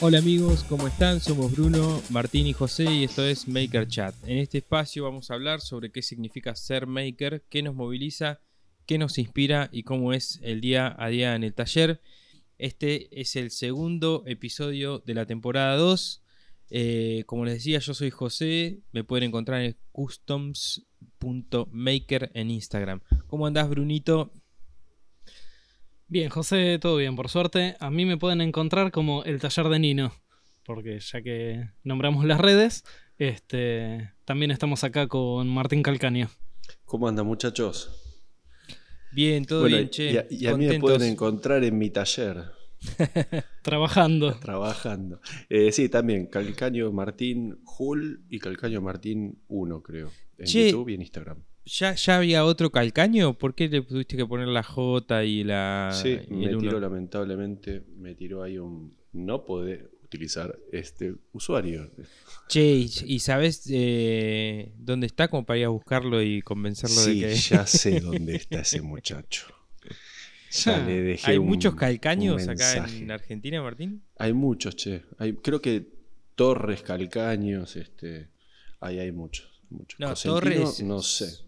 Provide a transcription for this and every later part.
Hola amigos, ¿cómo están? Somos Bruno, Martín y José y esto es Maker Chat. En este espacio vamos a hablar sobre qué significa ser maker, qué nos moviliza, qué nos inspira y cómo es el día a día en el taller. Este es el segundo episodio de la temporada 2. Eh, como les decía, yo soy José. Me pueden encontrar en customs.maker en Instagram. ¿Cómo andás, Brunito? Bien, José, todo bien, por suerte. A mí me pueden encontrar como el taller de Nino, porque ya que nombramos las redes, este, también estamos acá con Martín Calcaño. ¿Cómo andan, muchachos? Bien, todo Bueno, bien, che. y a, y a mí me pueden encontrar en mi taller, Trabajando. trabajando. Eh, sí, también, Calcaño Martín Hull y Calcaño Martín 1, creo. En Che. YouTube y en Instagram. ¿Ya, ¿Ya había otro calcaño? ¿Por qué le tuviste que poner la J y la. sí, y me tiró lamentablemente, me tiró ahí un... No poder utilizar este usuario. Che, ¿y, sabes eh, dónde está como para ir a buscarlo y convencerlo Sí, de que. ya sé dónde está ese muchacho. Ya Ah, le dejé ¿Hay un- muchos calcaños acá en Argentina, Martín? Hay muchos, che. Hay, creo que Torres, Calcaños, este. Ahí hay muchos. muchos. No, Cosentino, Torres. No sé.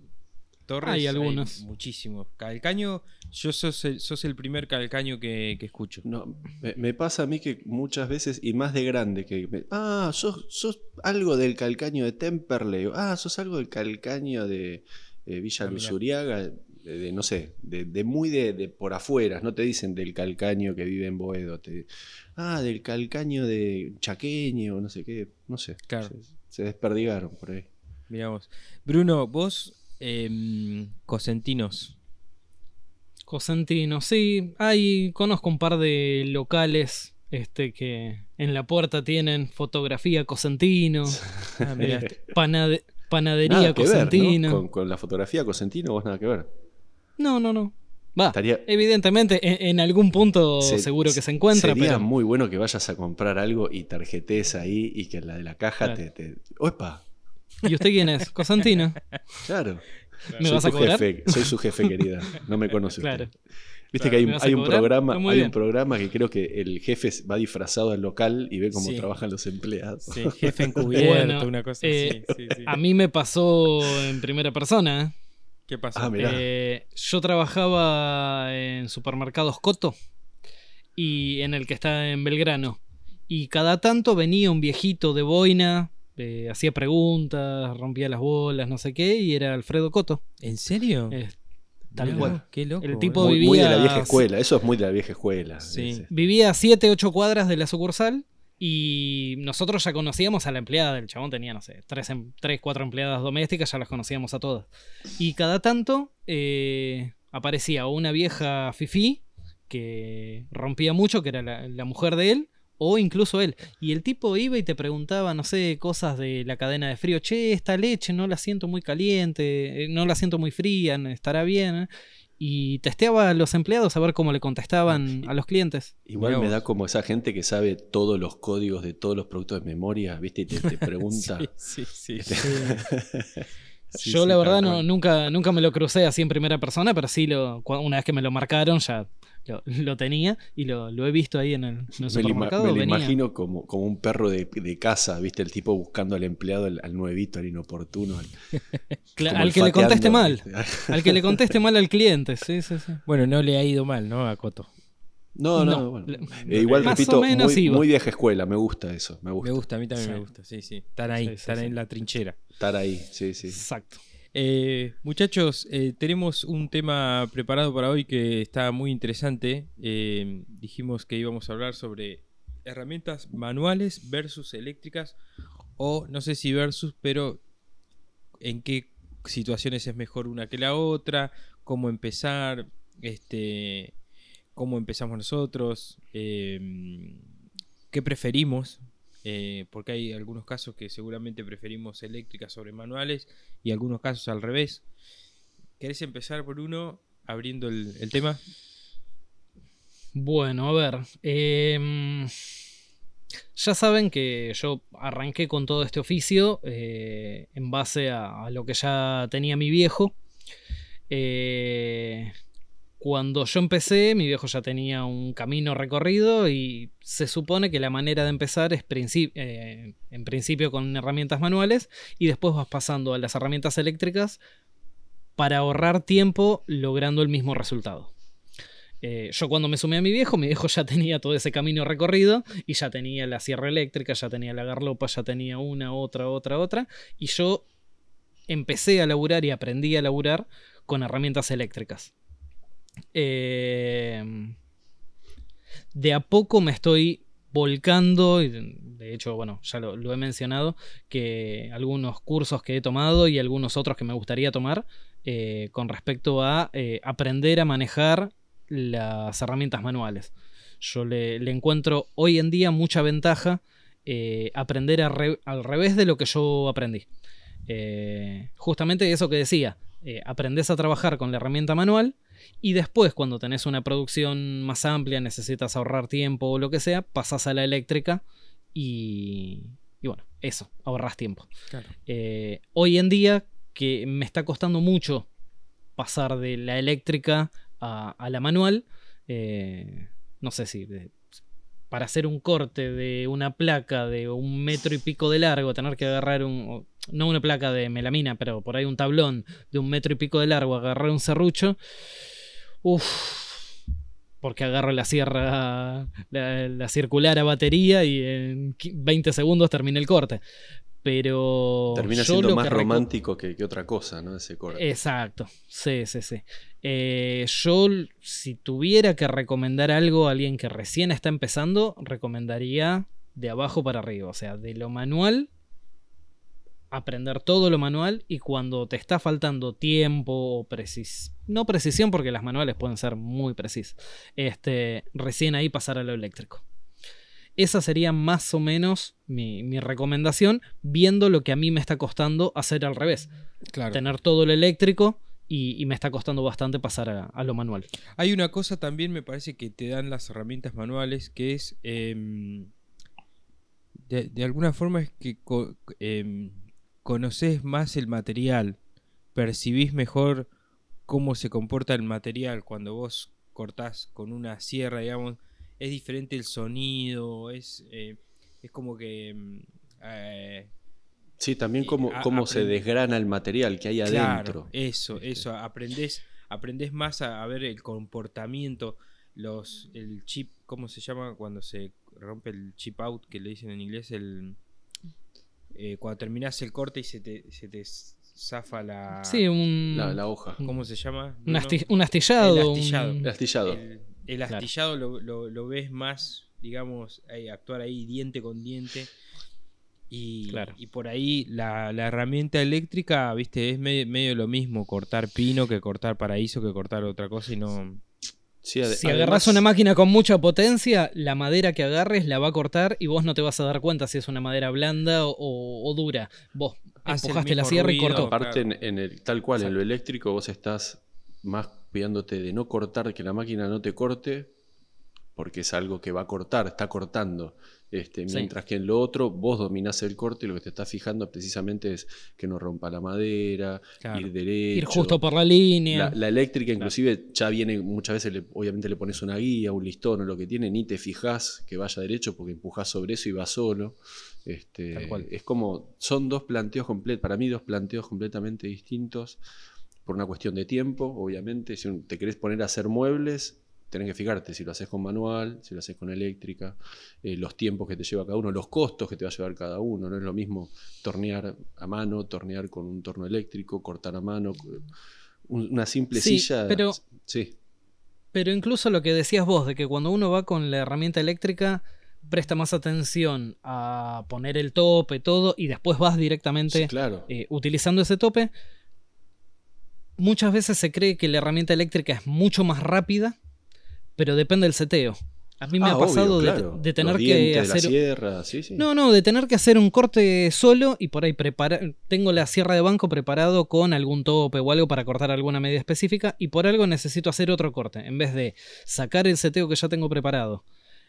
Torres. Hay algunos. muchísimos. Calcaño, yo sos el, sos el primer calcaño que, que escucho. No, me, me pasa a mí que muchas veces, y más de grande, que me- ah, sos, sos algo del calcaño de Temperley, ah, sos algo del calcaño de eh, Villa Ah, Luz. Uriaga, de, de, no sé, de, de muy de, de por afuera, no te dicen del calcaño que vive en Boedo, te, ah, del calcaño de Chaqueño, no sé qué, no sé, Claro. se, se desperdigaron por ahí. Miramos. Bruno, vos, em, Cosentinos. Cosentino, sí. Hay, conozco un par de locales este, que en la puerta tienen fotografía Cosentino, Ah, eh, panade- panadería Nada que ver, ¿no? Cosentino. con, con la fotografía Cosentino vos nada que ver. No, no, no. Va. Estaría- Evidentemente, en, en algún punto Se- seguro que se encuentra, Sería pero muy bueno que vayas a comprar algo y tarjetes ahí y que la de la caja Claro. te, te. ¡Opa! ¿Y usted quién es? Cosentino. Claro. ¿Me soy vas a cobrar? jefe, soy su jefe querida. No me conoce Claro. usted. Viste Claro, que hay, ¿me vas a hay un programa, hay bien. un programa que creo que el jefe va disfrazado al local y ve cómo Sí. trabajan los empleados. Sí, jefe encubierto, Bueno, una cosa eh, así. sí, sí. A mí me pasó en primera persona. ¿Qué pasó? Ah, mirá. Eh, yo trabajaba en supermercados Coto y en el que está en Belgrano. Y cada tanto venía un viejito de boina, eh, hacía preguntas, rompía las bolas, no sé qué, y era Alfredo Coto. ¿En serio? Eh, tal cual. Qué loco. El tipo muy, muy de la vivía- vieja escuela, eso es muy de la vieja escuela. Sí. ese. Vivía a 7, 8 cuadras de la sucursal y nosotros ya conocíamos a la empleada del chabón, tenía, no sé, 3, 4 empleadas domésticas, ya las conocíamos a todas. Y cada tanto eh, aparecía una vieja fifí que rompía mucho, que era la, la mujer de él, o incluso él. Y el tipo iba y te preguntaba, no sé, cosas de la cadena de frío. Che, esta leche no la siento muy caliente, eh, no la siento muy fría, estará bien. eh?". Y testeaba a los empleados a ver cómo le contestaban a los clientes. Igual me da como esa gente que sabe todos los códigos de todos los productos de memoria, ¿viste? Y te, te pregunta. Sí, sí, sí. Sí, Yo sí, la verdad no, nunca, nunca me lo crucé así en primera persona, pero sí lo, una vez que me lo marcaron ya lo, lo tenía y lo, lo he visto ahí en el, en el Me lo, ima- supermercado. me lo venía. imagino como, como un perro de, de casa, ¿viste? El tipo buscando al empleado, al, al nuevito, al inoportuno. Al, que le conteste mal. Al que le conteste mal al cliente, sí, sí, sí. Bueno, no le ha ido mal, ¿no? A Coto. No, no, No, bueno. le- Eh, igual Más repito, o menos muy, vieja escuela, me gusta eso, me gusta. Me gusta, a mí también Sí. me gusta. Sí, sí. Están ahí, Sí, sí, están sí. en la trinchera. Estar ahí, sí, sí. Exacto. Eh, muchachos, eh, tenemos un tema preparado para hoy que está muy interesante. Eh, dijimos que íbamos a hablar sobre herramientas manuales versus eléctricas o no sé si versus, pero en qué situaciones es mejor una que la otra, cómo empezar, este, cómo empezamos nosotros, qué preferimos, eh, porque hay algunos casos que seguramente preferimos eléctricas sobre manuales y algunos casos al revés. ¿Querés empezar por uno abriendo el, tema? Bueno, a ver. em, ya saben que yo arranqué con todo este oficio eh, en base a, a lo que ya tenía mi viejo. Eh, cuando yo empecé, mi viejo ya tenía un camino recorrido y se supone que la manera de empezar es eh, en principio con herramientas manuales y después vas pasando a las herramientas eléctricas para ahorrar tiempo logrando el mismo resultado. Eh, yo cuando me sumé a mi viejo, mi viejo ya tenía todo ese camino recorrido y ya tenía la sierra eléctrica, ya tenía la garlopa, ya tenía una, otra, otra, otra. Y yo empecé a laburar y aprendí a laburar con herramientas eléctricas. Em, de a poco me estoy volcando, y de hecho, bueno, ya lo, he mencionado, que algunos cursos que he tomado y algunos otros que me gustaría tomar eh, con respecto a eh, aprender a manejar las herramientas manuales. Yo le, encuentro hoy en día mucha ventaja eh, aprender al revés de lo que yo aprendí. justamente eso que decía, aprendes a trabajar con la herramienta manual y después, cuando tenés una producción más amplia, necesitas ahorrar tiempo o lo que sea, pasás a la eléctrica y, y bueno, eso, ahorras tiempo. Eh, hoy en día, que me está costando mucho pasar de la eléctrica a, la manual, eh, no sé si para hacer un corte de una placa de un metro y pico de largo, tener que agarrar un, no una placa de melamina, pero por ahí un tablón de un metro y pico de largo, agarrar un serrucho, uff, porque agarro la sierra, la, circular a batería y en 20 segundos termina el corte. Pero. Termina siendo más romántico que, otra cosa, ¿no? Ese corte. Exacto. Sí, sí, sí. Eh, yo, si tuviera que recomendar algo a alguien que recién está empezando, recomendaría de abajo para arriba. O sea, de lo manual aprender todo lo manual y cuando te está faltando tiempo o precis no precisión porque las manuales pueden ser muy precisas, este, recién ahí pasar a lo eléctrico. Esa sería más o menos mi, recomendación, viendo lo que a mí me está costando hacer al revés. Tener todo lo eléctrico y, me está costando bastante pasar a, lo manual. Hay una cosa también, me parece, que te dan las herramientas manuales, que es, em, de, alguna forma, es que em, conoces más el material, percibís mejor cómo se comporta el material cuando vos cortás con una sierra, digamos, es diferente el sonido, es, eh, es como que... Mm, eh, sí, también cómo, cómo se desgrana el material que hay adentro. Eso, este. eso, aprendés, aprendés más a, ver el comportamiento, los, el chip, ¿cómo se llama cuando se rompe el chip out, que le dicen en inglés el eh, cuando terminas el corte y se te, se te zafa la, sí, un, la, hoja. ¿Cómo se llama? Un, astillado. El astillado. El astillado, el, astillado lo, lo, ves más, digamos, actuar ahí diente con diente. Y, y por ahí la, la, herramienta eléctrica, viste, es medio, medio, lo mismo cortar pino que cortar paraíso que cortar otra cosa y no si agarras una máquina con mucha potencia, la madera que agarres la va a cortar y vos no te vas a dar cuenta si es una madera blanda o, dura. Vos empujaste la sierra y cortó. Aparte, en, el, tal cual, en lo eléctrico vos estás más cuidándote de no cortar, que la máquina no te corte, porque es algo que va a cortar, está cortando. Este, mientras que en lo otro vos dominás el corte y lo que te estás fijando precisamente es que no rompa la madera, ir derecho. Ir justo por la línea. La, eléctrica inclusive ya viene, muchas veces obviamente le pones una guía, un listón o lo que tiene, ni te fijas que vaya derecho porque empujás sobre eso y va solo. Este, es como, son dos planteos completos, para mí dos planteos completamente distintos por una cuestión de tiempo, obviamente. Si te querés poner a hacer muebles, tenés que fijarte si lo haces con manual, si lo haces con eléctrica, eh, los tiempos que te lleva cada uno, los costos que te va a llevar cada uno. No es lo mismo tornear a mano, tornear con un torno eléctrico, cortar a mano. Una simple silla. Pero, sí. Pero incluso lo que decías vos, de que cuando uno va con la herramienta eléctrica, presta más atención a poner el tope, todo, y después vas directamente eh, utilizando ese tope. Muchas veces se cree que la herramienta eléctrica es mucho más rápida pero depende del seteo. A mí me ah, ha pasado de, tener que hacer. No, no, de tener que hacer un corte solo y por ahí preparar. Tengo la sierra de banco preparado con algún tope o algo para cortar alguna medida específica y por algo necesito hacer otro corte. En vez de sacar el seteo que ya tengo preparado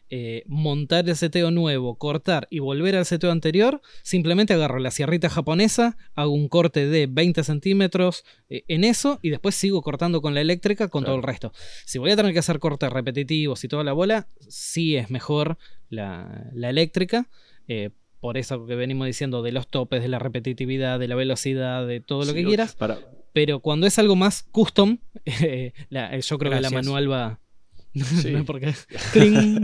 eh, montar el seteo nuevo, cortar y volver al seteo anterior, simplemente agarro la sierrita japonesa, hago un corte de 20 centímetros eh, en eso y después sigo cortando con la eléctrica con todo el resto. Si voy a tener que hacer cortes repetitivos y toda la bola, sí es mejor la, eléctrica. Eh, por eso que venimos diciendo de los topes, de la repetitividad, de la velocidad, de todo lo que quieras. Pero cuando es algo más custom, yo creo que la manual va, Sí.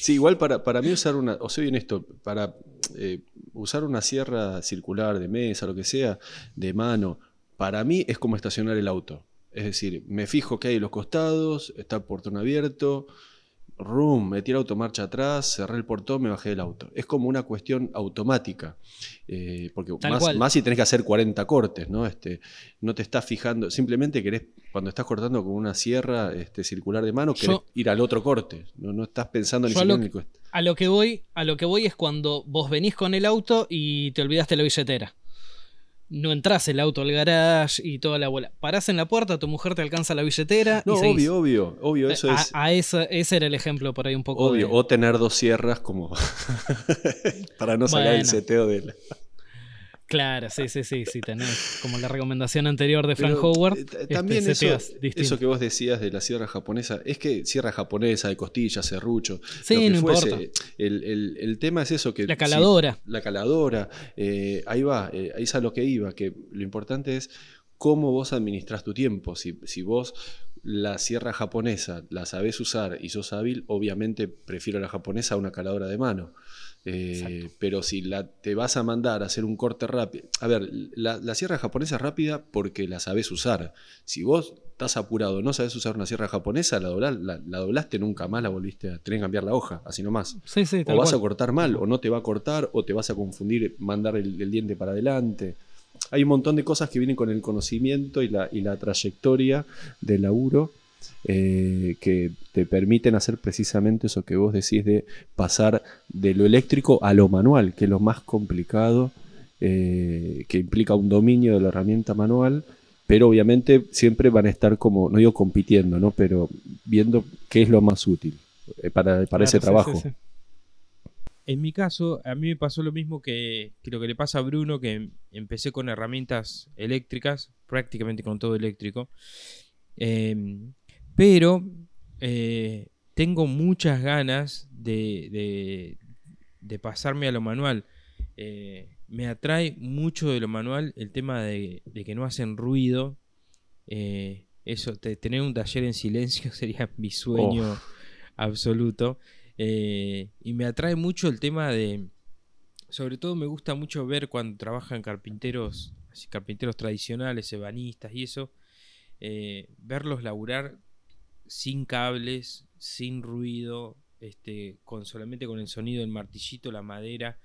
sí, igual para, para, mí usar una, o sea, bien esto, para eh, usar una sierra circular de mesa, lo que sea, de mano, para mí es como estacionar el auto. Es decir, me fijo que hay los costados, está el portón abierto, Room, metí el auto marcha atrás, cerré el portón, me bajé del auto. Es como una cuestión automática. Eh, porque más, si tenés que hacer 40 cortes, ¿no? Este, no te estás fijando, simplemente querés, cuando estás cortando con una sierra este, circular de mano, querés ir al otro corte. No, no estás pensando ni siquiera en el a lo que voy, a lo que voy es cuando vos venís con el auto y te olvidaste la billetera no entras el auto al garage y toda la bola. Parás en la puerta, tu mujer te alcanza la billetera. No, obvio, obvio, obvio, eso a, es. A ese era el ejemplo por ahí un poco. Obvio, o tener dos sierras como. para no sacar el seteo de la. Claro, sí, sí, sí, sí, tenés como la recomendación anterior de Frank Howard. Eh, este, también eso, eso, que vos decías de la sierra japonesa, es que sierra japonesa, de costillas, serrucho, sí, no Importa. El, tema es eso que... La caladora. la caladora, eh, ahí va, eh, ahí es a lo que iba, que lo importante es cómo vos administras tu tiempo. Si, si vos la sierra japonesa la sabés usar y sos hábil, obviamente prefiero la japonesa a una caladora de mano. Eh, pero si la, te vas a mandar a hacer un corte rápido. A ver, la, sierra japonesa es rápida porque la sabes usar. Si vos estás apurado, no sabes usar una sierra japonesa, la, la, doblaste nunca más, la volviste a tener que cambiar la hoja, así nomás. o vas a cortar mal, o no te va a cortar, o te vas a confundir, mandar el, diente para adelante. Hay un montón de cosas que vienen con el conocimiento y la, y la trayectoria del laburo eh, que te permiten hacer precisamente eso que vos decís de pasar de lo eléctrico a lo manual, que es lo más complicado, eh, que implica un dominio de la herramienta manual, pero obviamente siempre van a estar como, no digo compitiendo, ¿no? pero viendo qué es lo más útil eh, para, para ese trabajo. En mi caso, a mí me pasó lo mismo que, que, lo que le pasa a Bruno, que empecé con herramientas eléctricas, prácticamente con todo eléctrico. Eh, pero eh, tengo muchas ganas de, pasarme a lo manual. Eh, me atrae mucho de lo manual el tema de, que no hacen ruido. Eh, eso, tener un taller en silencio sería mi sueño absoluto. y me atrae mucho el tema de. Sobre todo me gusta mucho ver cuando trabajan carpinteros, carpinteros tradicionales, ebanistas y eso. verlos laburar sin cables, sin ruido, este, con solamente con el sonido del martillito, la madera.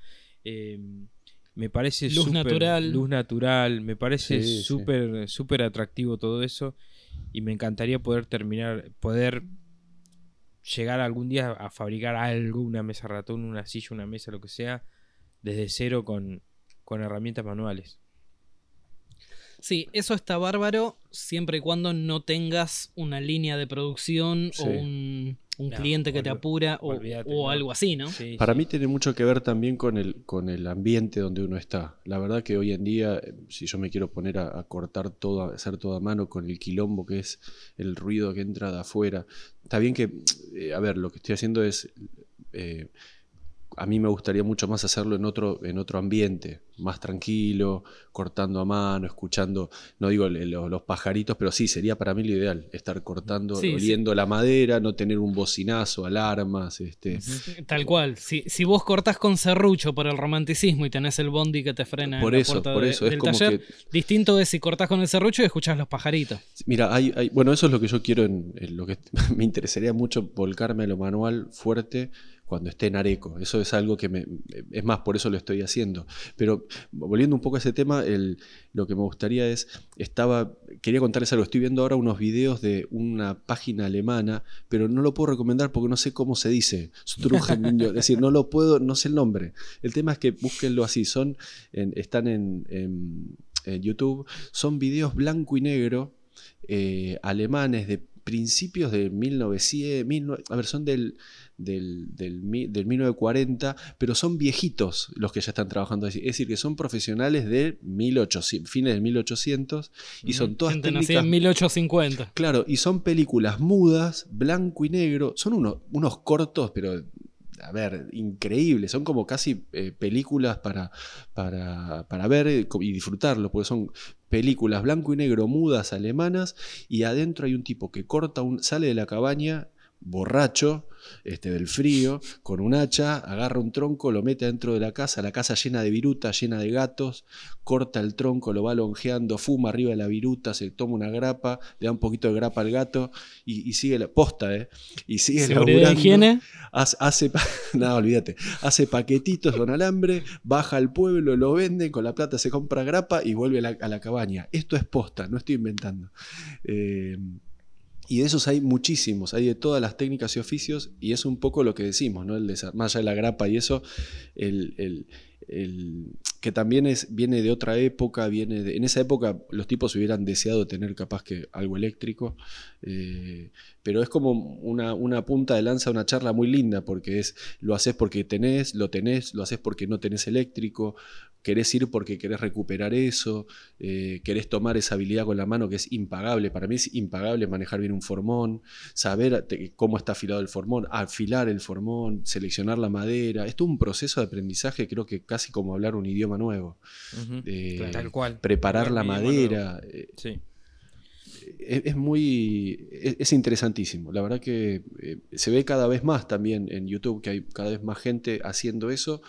Em, me parece luz natural. Luz natural, me parece súper súper atractivo todo eso y me encantaría poder terminar, poder llegar algún día a fabricar algo, una mesa ratón, una silla, una mesa, lo que sea, desde cero con, con herramientas manuales. Sí, eso está bárbaro siempre y cuando no tengas una línea de producción o un, cliente que te apura o, algo así, ¿no? Para mí tiene mucho que ver también con el, con el ambiente donde uno está. La verdad que hoy en día, si yo me quiero poner a, cortar todo, a hacer todo a mano con el quilombo que es el ruido que entra de afuera, está bien que, eh, a ver, lo que estoy haciendo es... Eh, a mí me gustaría mucho más hacerlo en otro, en otro ambiente, más tranquilo, cortando a mano, escuchando, no digo los, pajaritos, pero sí, sería para mí lo ideal, estar cortando, oliendo la madera, no tener un bocinazo, alarmas. Este. Tal cual, si, si vos cortás con serrucho por el romanticismo y tenés el bondi que te frena por en eso, por eso, es como taller, distinto es si cortás con el serrucho y escuchás los pajaritos. Mira, hay, hay, bueno, eso es lo que yo quiero, en lo que me interesaría mucho, volcarme a lo manual fuerte cuando esté en Areco. Eso es algo que me, es más, por eso lo estoy haciendo. Pero volviendo un poco a ese tema, lo que me gustaría es, estaba, quería contarles algo, estoy viendo ahora unos videos de una página alemana, pero no lo puedo recomendar porque no sé cómo se dice, es decir, no lo puedo, no sé el nombre. El tema es que búsquenlo así, son, están en, YouTube, son videos blanco y negro, eh, alemanes de principios de 1900, a ver, son del del, del, 1940, pero son viejitos los que ya están trabajando así. Es decir, que son profesionales de 1800, fines del 1800 y son todas Gente técnicas... en 1850. Claro, y son películas mudas, blanco y negro. Son unos, unos cortos, pero a ver, increíbles. Son como casi eh, películas para, para, para ver y disfrutarlo, porque son películas blanco y negro mudas alemanas y adentro hay un tipo que corta un, sale de la cabaña borracho este, del frío, con un hacha, agarra un tronco, lo mete dentro de la casa, la casa llena de viruta, llena de gatos, corta el tronco, lo va longeando, fuma arriba de la viruta, se toma una grapa, le da un poquito de grapa al gato y, sigue la posta, ¿eh? Y sigue ¿Seguridad higiene? Hace, hace nada, olvídate, hace paquetitos con alambre, baja al pueblo, lo vende, con la plata se compra grapa y vuelve a la, cabaña. Esto es posta, no estoy inventando. Eh, y de esos hay muchísimos, hay de todas las técnicas y oficios, y es un poco lo que decimos, ¿no? El más allá de la grapa y eso, el, que también es, viene de otra época, viene de, en esa época los tipos hubieran deseado tener capaz que algo eléctrico, eh, pero es como una, una, punta de lanza, una charla muy linda, porque es, lo haces porque tenés, lo tenés, lo haces porque no tenés eléctrico, querés ir porque querés recuperar eso, eh, querés tomar esa habilidad con la mano que es impagable. Para mí es impagable manejar bien un formón, saber cómo está afilado el formón, afilar el formón, seleccionar la madera. Esto es un proceso de aprendizaje, creo que casi como hablar un idioma nuevo. Eh, Tal cual. Preparar la madera. Eh, sí. Es, muy. Es, interesantísimo. La verdad que se ve cada vez más también en YouTube que hay cada vez más gente haciendo eso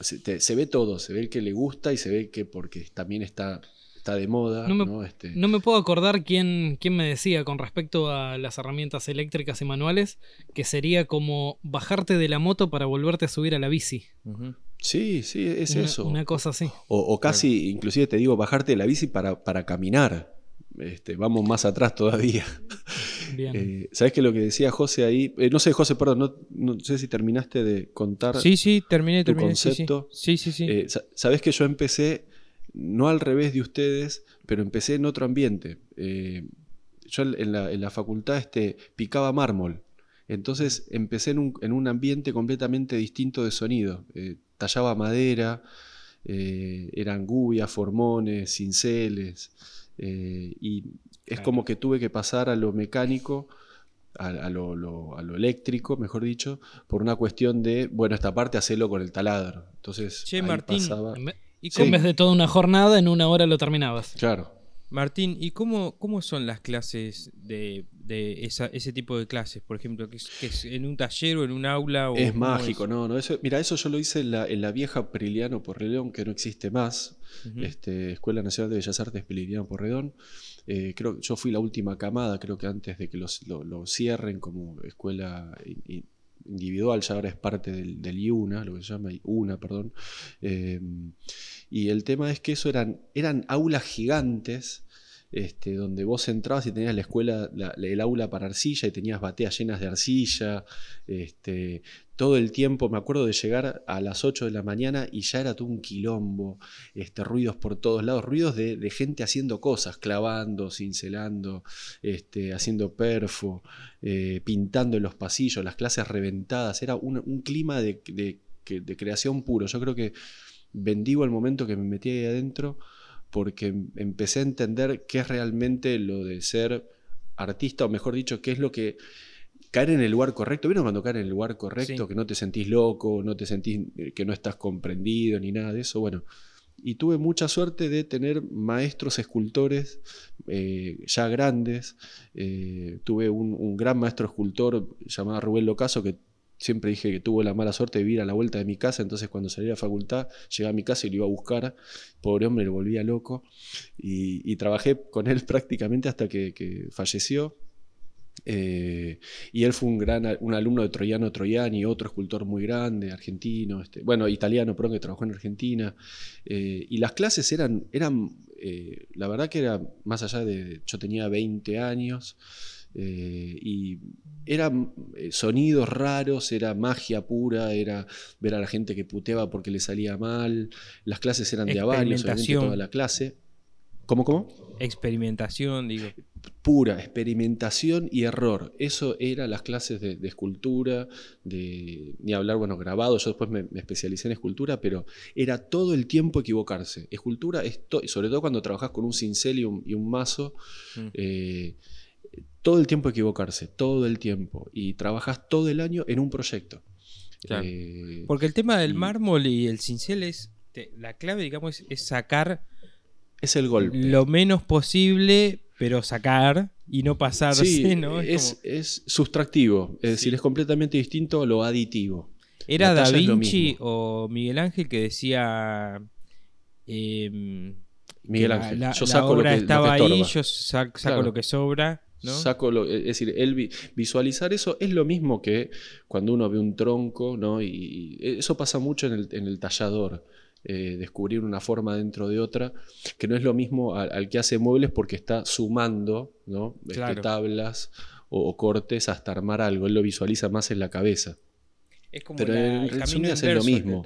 se, ve todo, se ve el que le gusta y se ve que porque también está, está de moda. No me, este no me puedo acordar quién, quién, me decía con respecto a las herramientas eléctricas y manuales que sería como bajarte de la moto para volverte a subir a la bici. Sí, sí, es eso. Una cosa así. O, casi, inclusive te digo, bajarte de la bici para, para caminar. Este, vamos más atrás todavía. Eh, ¿Sabes que lo que decía José ahí? Eh, no sé, José, perdón, no, sé si terminaste de contar. Sí, sí, terminé, tu concepto. Sí, sí, sí. Eh, Sabes que yo empecé, no al revés de ustedes, pero empecé en otro ambiente. yo en la, facultad este, picaba mármol. Entonces empecé en un, en un ambiente completamente distinto de sonido. tallaba madera, eran gubias, formones, cinceles. Y es como que tuve que pasar a lo mecánico, a, lo, eléctrico, mejor dicho, por una cuestión de, bueno, esta parte hacerlo con el taladro. Entonces, che, Martín, y en vez de toda una jornada, en una hora lo terminabas. Claro. Martín, ¿y cómo, cómo son las clases de, ese tipo de clases? Por ejemplo, ¿que es, en un taller o en un aula? O es mágico, no, no. Eso, mira, eso yo lo hice en la, en la vieja Priliano Porredón, que no existe más. este, Escuela Nacional de Bellas Artes Priliano Porredón. Eh, creo yo fui la última camada, creo que antes de que lo, cierren como escuela individual, ya ahora es parte del, del IUNA, lo que se llama IUNA, perdón. Eh, y el tema es que eso eran, eran aulas gigantes este, donde vos entrabas y tenías la escuela, el aula para arcilla y tenías bateas llenas de arcilla, este, todo el tiempo, me acuerdo de llegar a las 8 de la mañana y ya era todo un quilombo, este, ruidos por todos lados, ruidos de, gente haciendo cosas, clavando, cincelando, este, haciendo perfo, eh, pintando en los pasillos, las clases reventadas, era un, clima de, de creación puro. Yo creo que bendigo el momento que me metí ahí adentro porque empecé a entender qué es realmente lo de ser artista, o mejor dicho, qué es lo que caer en el lugar correcto. ¿Vieron cuando caer en el lugar correcto? Que no te sentís loco, no te sentís eh, que no estás comprendido ni nada de eso. Bueno, y tuve mucha suerte de tener maestros escultores eh, ya grandes. Eh, tuve un, un, gran maestro escultor llamado Rubén Locaso que siempre dije que tuvo la mala suerte de vivir a la vuelta de mi casa, entonces cuando salí a la facultad, llegué a mi casa y lo iba a buscar, pobre hombre, lo volvía loco, y, trabajé con él prácticamente hasta que, falleció. Eh, y él fue un gran un alumno de Troyano Troyani, otro escultor muy grande, argentino, este, bueno, italiano, pero que trabajó en Argentina. Eh, y las clases eran, eran eh, la verdad que era más allá de, yo tenía 20 años, eh, y eran eh, sonidos raros, era magia pura, era ver a la gente que puteaba porque le salía mal. Las clases eran de a varios, obviamente toda la clase. ¿Cómo, cómo? Experimentación, digo. Pura, experimentación y error. Eso era las clases de, escultura, de ni hablar, bueno, grabado. Yo después me, especialicé en escultura, pero era todo el tiempo equivocarse. Escultura, es sobre todo cuando trabajas con un cincel y un, mazo, mm. eh, todo el tiempo equivocarse, todo el tiempo. Y trabajas todo el año en un proyecto. Eh, Porque el tema del mármol y el cincel es, la clave, digamos, es sacar es el golpe. Lo menos posible, pero sacar y no pasarse, sí, ¿no? Es, es, sustractivo, es decir, es completamente distinto a lo aditivo. ¿Era Da Vinci o Miguel Ángel que decía... Em, Miguel Ángel, la, yo saco obra lo que, estaba ahí, yo saco lo que sobra. ¿No? Saco lo, es decir, el visualizar eso es lo mismo que cuando uno ve un tronco, ¿no? Y, eso pasa mucho en el, en el tallador. Eh, descubrir una forma dentro de otra, que no es lo mismo al, que hace muebles porque está sumando ¿no? Este, tablas o, cortes hasta armar algo, él lo visualiza más en la cabeza. Es como Pero el, camino es lo mismo.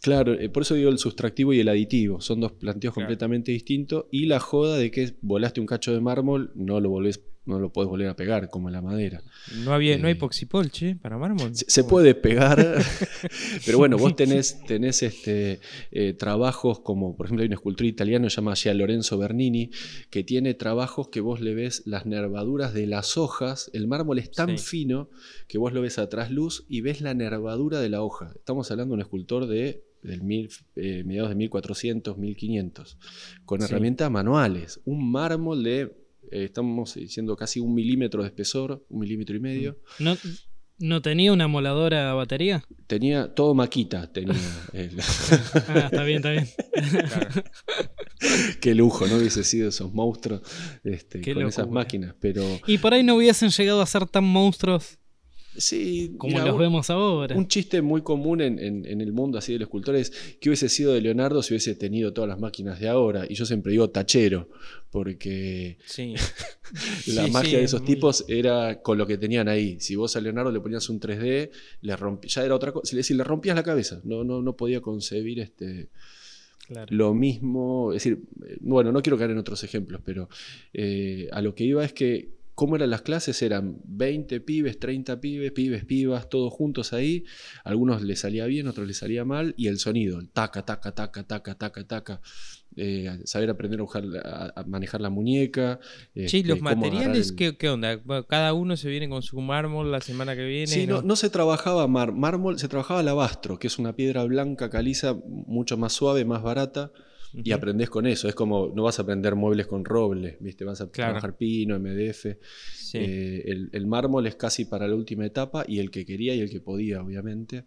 Claro, eh, por eso digo el sustractivo y el aditivo, son dos planteos completamente distintos y la joda de que volaste un cacho de mármol, no lo volvés no lo puedes volver a pegar como la madera. No, había, no hay eh, poxipol, che, para mármol. Se, puede pegar, pero bueno, vos tenés, tenés este, eh, trabajos como, por ejemplo, hay un escultor italiano llamado Lorenzo Bernini, que tiene trabajos que vos le ves las nervaduras de las hojas, el mármol es tan fino que vos lo ves a trasluz y ves la nervadura de la hoja. Estamos hablando de un escultor de del mil, eh, mediados de 1400, 1500, con herramientas manuales, un mármol de eh, estamos diciendo casi un milímetro de espesor, un milímetro y medio. ¿No, ¿No tenía una moladora batería? Tenía todo maquita, tenía. ah, está bien, está bien. Qué lujo, ¿no? Hubiese sido esos monstruos este, con esas máquinas, pero... Y por ahí no hubiesen llegado a ser tan monstruos Sí, como los vemos ahora. Un chiste muy común en, el mundo así de los escultores es que hubiese sido de Leonardo si hubiese tenido todas las máquinas de ahora. Y yo siempre digo tachero, porque la magia de esos tipos era con lo que tenían ahí. Si vos a Leonardo le ponías un 3D, le ya era otra cosa. Si le, rompías la cabeza, no, no, no podía concebir este. Lo mismo, es decir, bueno, no quiero caer en otros ejemplos, pero eh, a lo que iba es que ¿Cómo eran las clases? Eran 20 pibes, 30 pibes, pibes, pibas, todos juntos ahí. algunos les salía bien, otros les salía mal. Y el sonido, el taca, taca, taca, taca, taca, taca. Eh, saber aprender a, manejar la muñeca. sí, los este, materiales, ¿qué, onda? Cada uno se viene con su mármol la semana que viene. Sí, no, no se trabajaba mármol, se trabajaba alabastro, que es una piedra blanca caliza, mucho más suave, más barata y aprendes con eso. Es como, no vas a aprender muebles con roble, ¿viste? Vas a trabajar pino, MDF. Eh, el, mármol es casi para la última etapa y el que quería y el que podía, obviamente.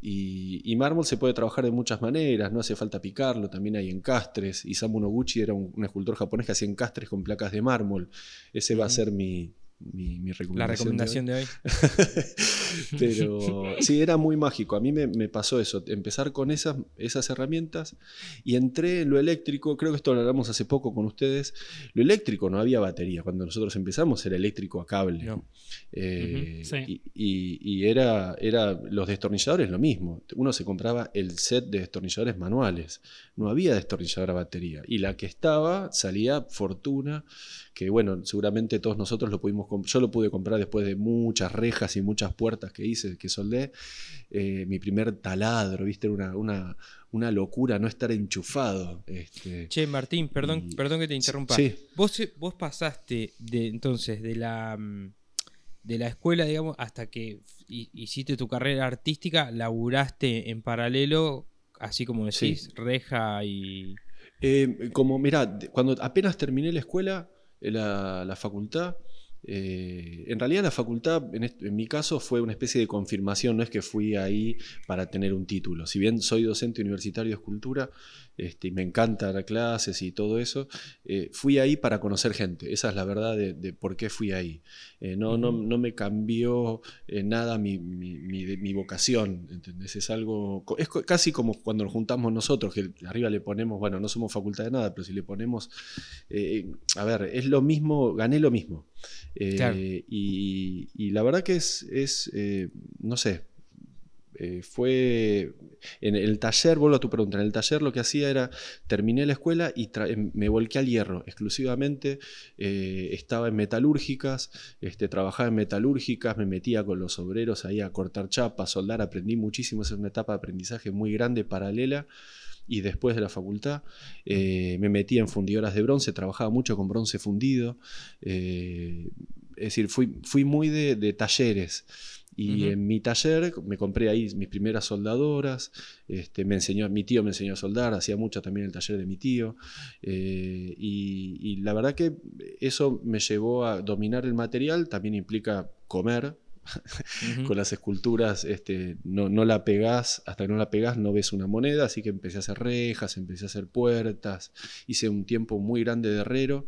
Y, mármol se puede trabajar de muchas maneras, no hace falta picarlo, también hay encastres. Isamu Noguchi era un, escultor japonés que hacía encastres con placas de mármol. Ese va a ser mi, mi, recomendación. La recomendación de hoy. Pero sí, era muy mágico. A mí me, pasó eso, empezar con esas, esas herramientas y entré en lo eléctrico. Creo que esto lo hablamos hace poco con ustedes. Lo eléctrico no había batería. Cuando nosotros empezamos era eléctrico a cable. Eh, y, era, era los destornilladores lo mismo. Uno se compraba el set de destornilladores manuales. No había destornillador a batería. Y la que estaba salía fortuna que bueno, seguramente todos nosotros lo pudimos yo lo pude comprar después de muchas rejas y muchas puertas que hice, que soldé, eh, mi primer taladro, viste, una, una, una, locura no estar enchufado. Este, che, Martín, perdón, perdón que te interrumpa. Vos, vos pasaste de entonces de la mm, de la escuela, digamos, hasta que hiciste tu carrera artística, laburaste en paralelo, así como decís, reja y... Eh, como, mirá, cuando apenas terminé la escuela, la, facultad. Eh, en realidad la facultad, en, en, mi caso, fue una especie de confirmación, no es que fui ahí para tener un título. Si bien soy docente universitario de escultura, este, y me encanta dar clases y todo eso, eh, fui ahí para conocer gente. Esa es la verdad de, por qué fui ahí. Eh, no, no, no, me cambió eh, nada mi, mi, vocación, ¿entendés? Es algo, es casi como cuando nos juntamos nosotros, que arriba le ponemos, bueno, no somos facultad de nada, pero si le ponemos, a ver, es lo mismo, gané lo mismo. Y, y, la verdad que es, es no sé, eh, fue en el taller, vuelvo a tu pregunta, en el taller lo que hacía era, terminé la escuela y em, me volqué al hierro exclusivamente, eh, estaba en metalúrgicas, este, trabajaba en metalúrgicas, me metía con los obreros ahí a cortar chapas, soldar, aprendí muchísimo, es una etapa de aprendizaje muy grande, paralela y después de la facultad eh, me metí en fundidoras de bronce, trabajaba mucho con bronce fundido, es decir, fui, fui muy de talleres. Y en mi taller me compré ahí mis primeras soldadoras, este, me enseñó, mi tío me enseñó a soldar, hacía mucho también el taller de mi tío, eh, y, la verdad que eso me llevó a dominar el material, también implica comer. Con las esculturas este, no, no, la pegás, hasta que no la pegás no ves una moneda, así que empecé a hacer rejas, empecé a hacer puertas, hice un tiempo muy grande de herrero,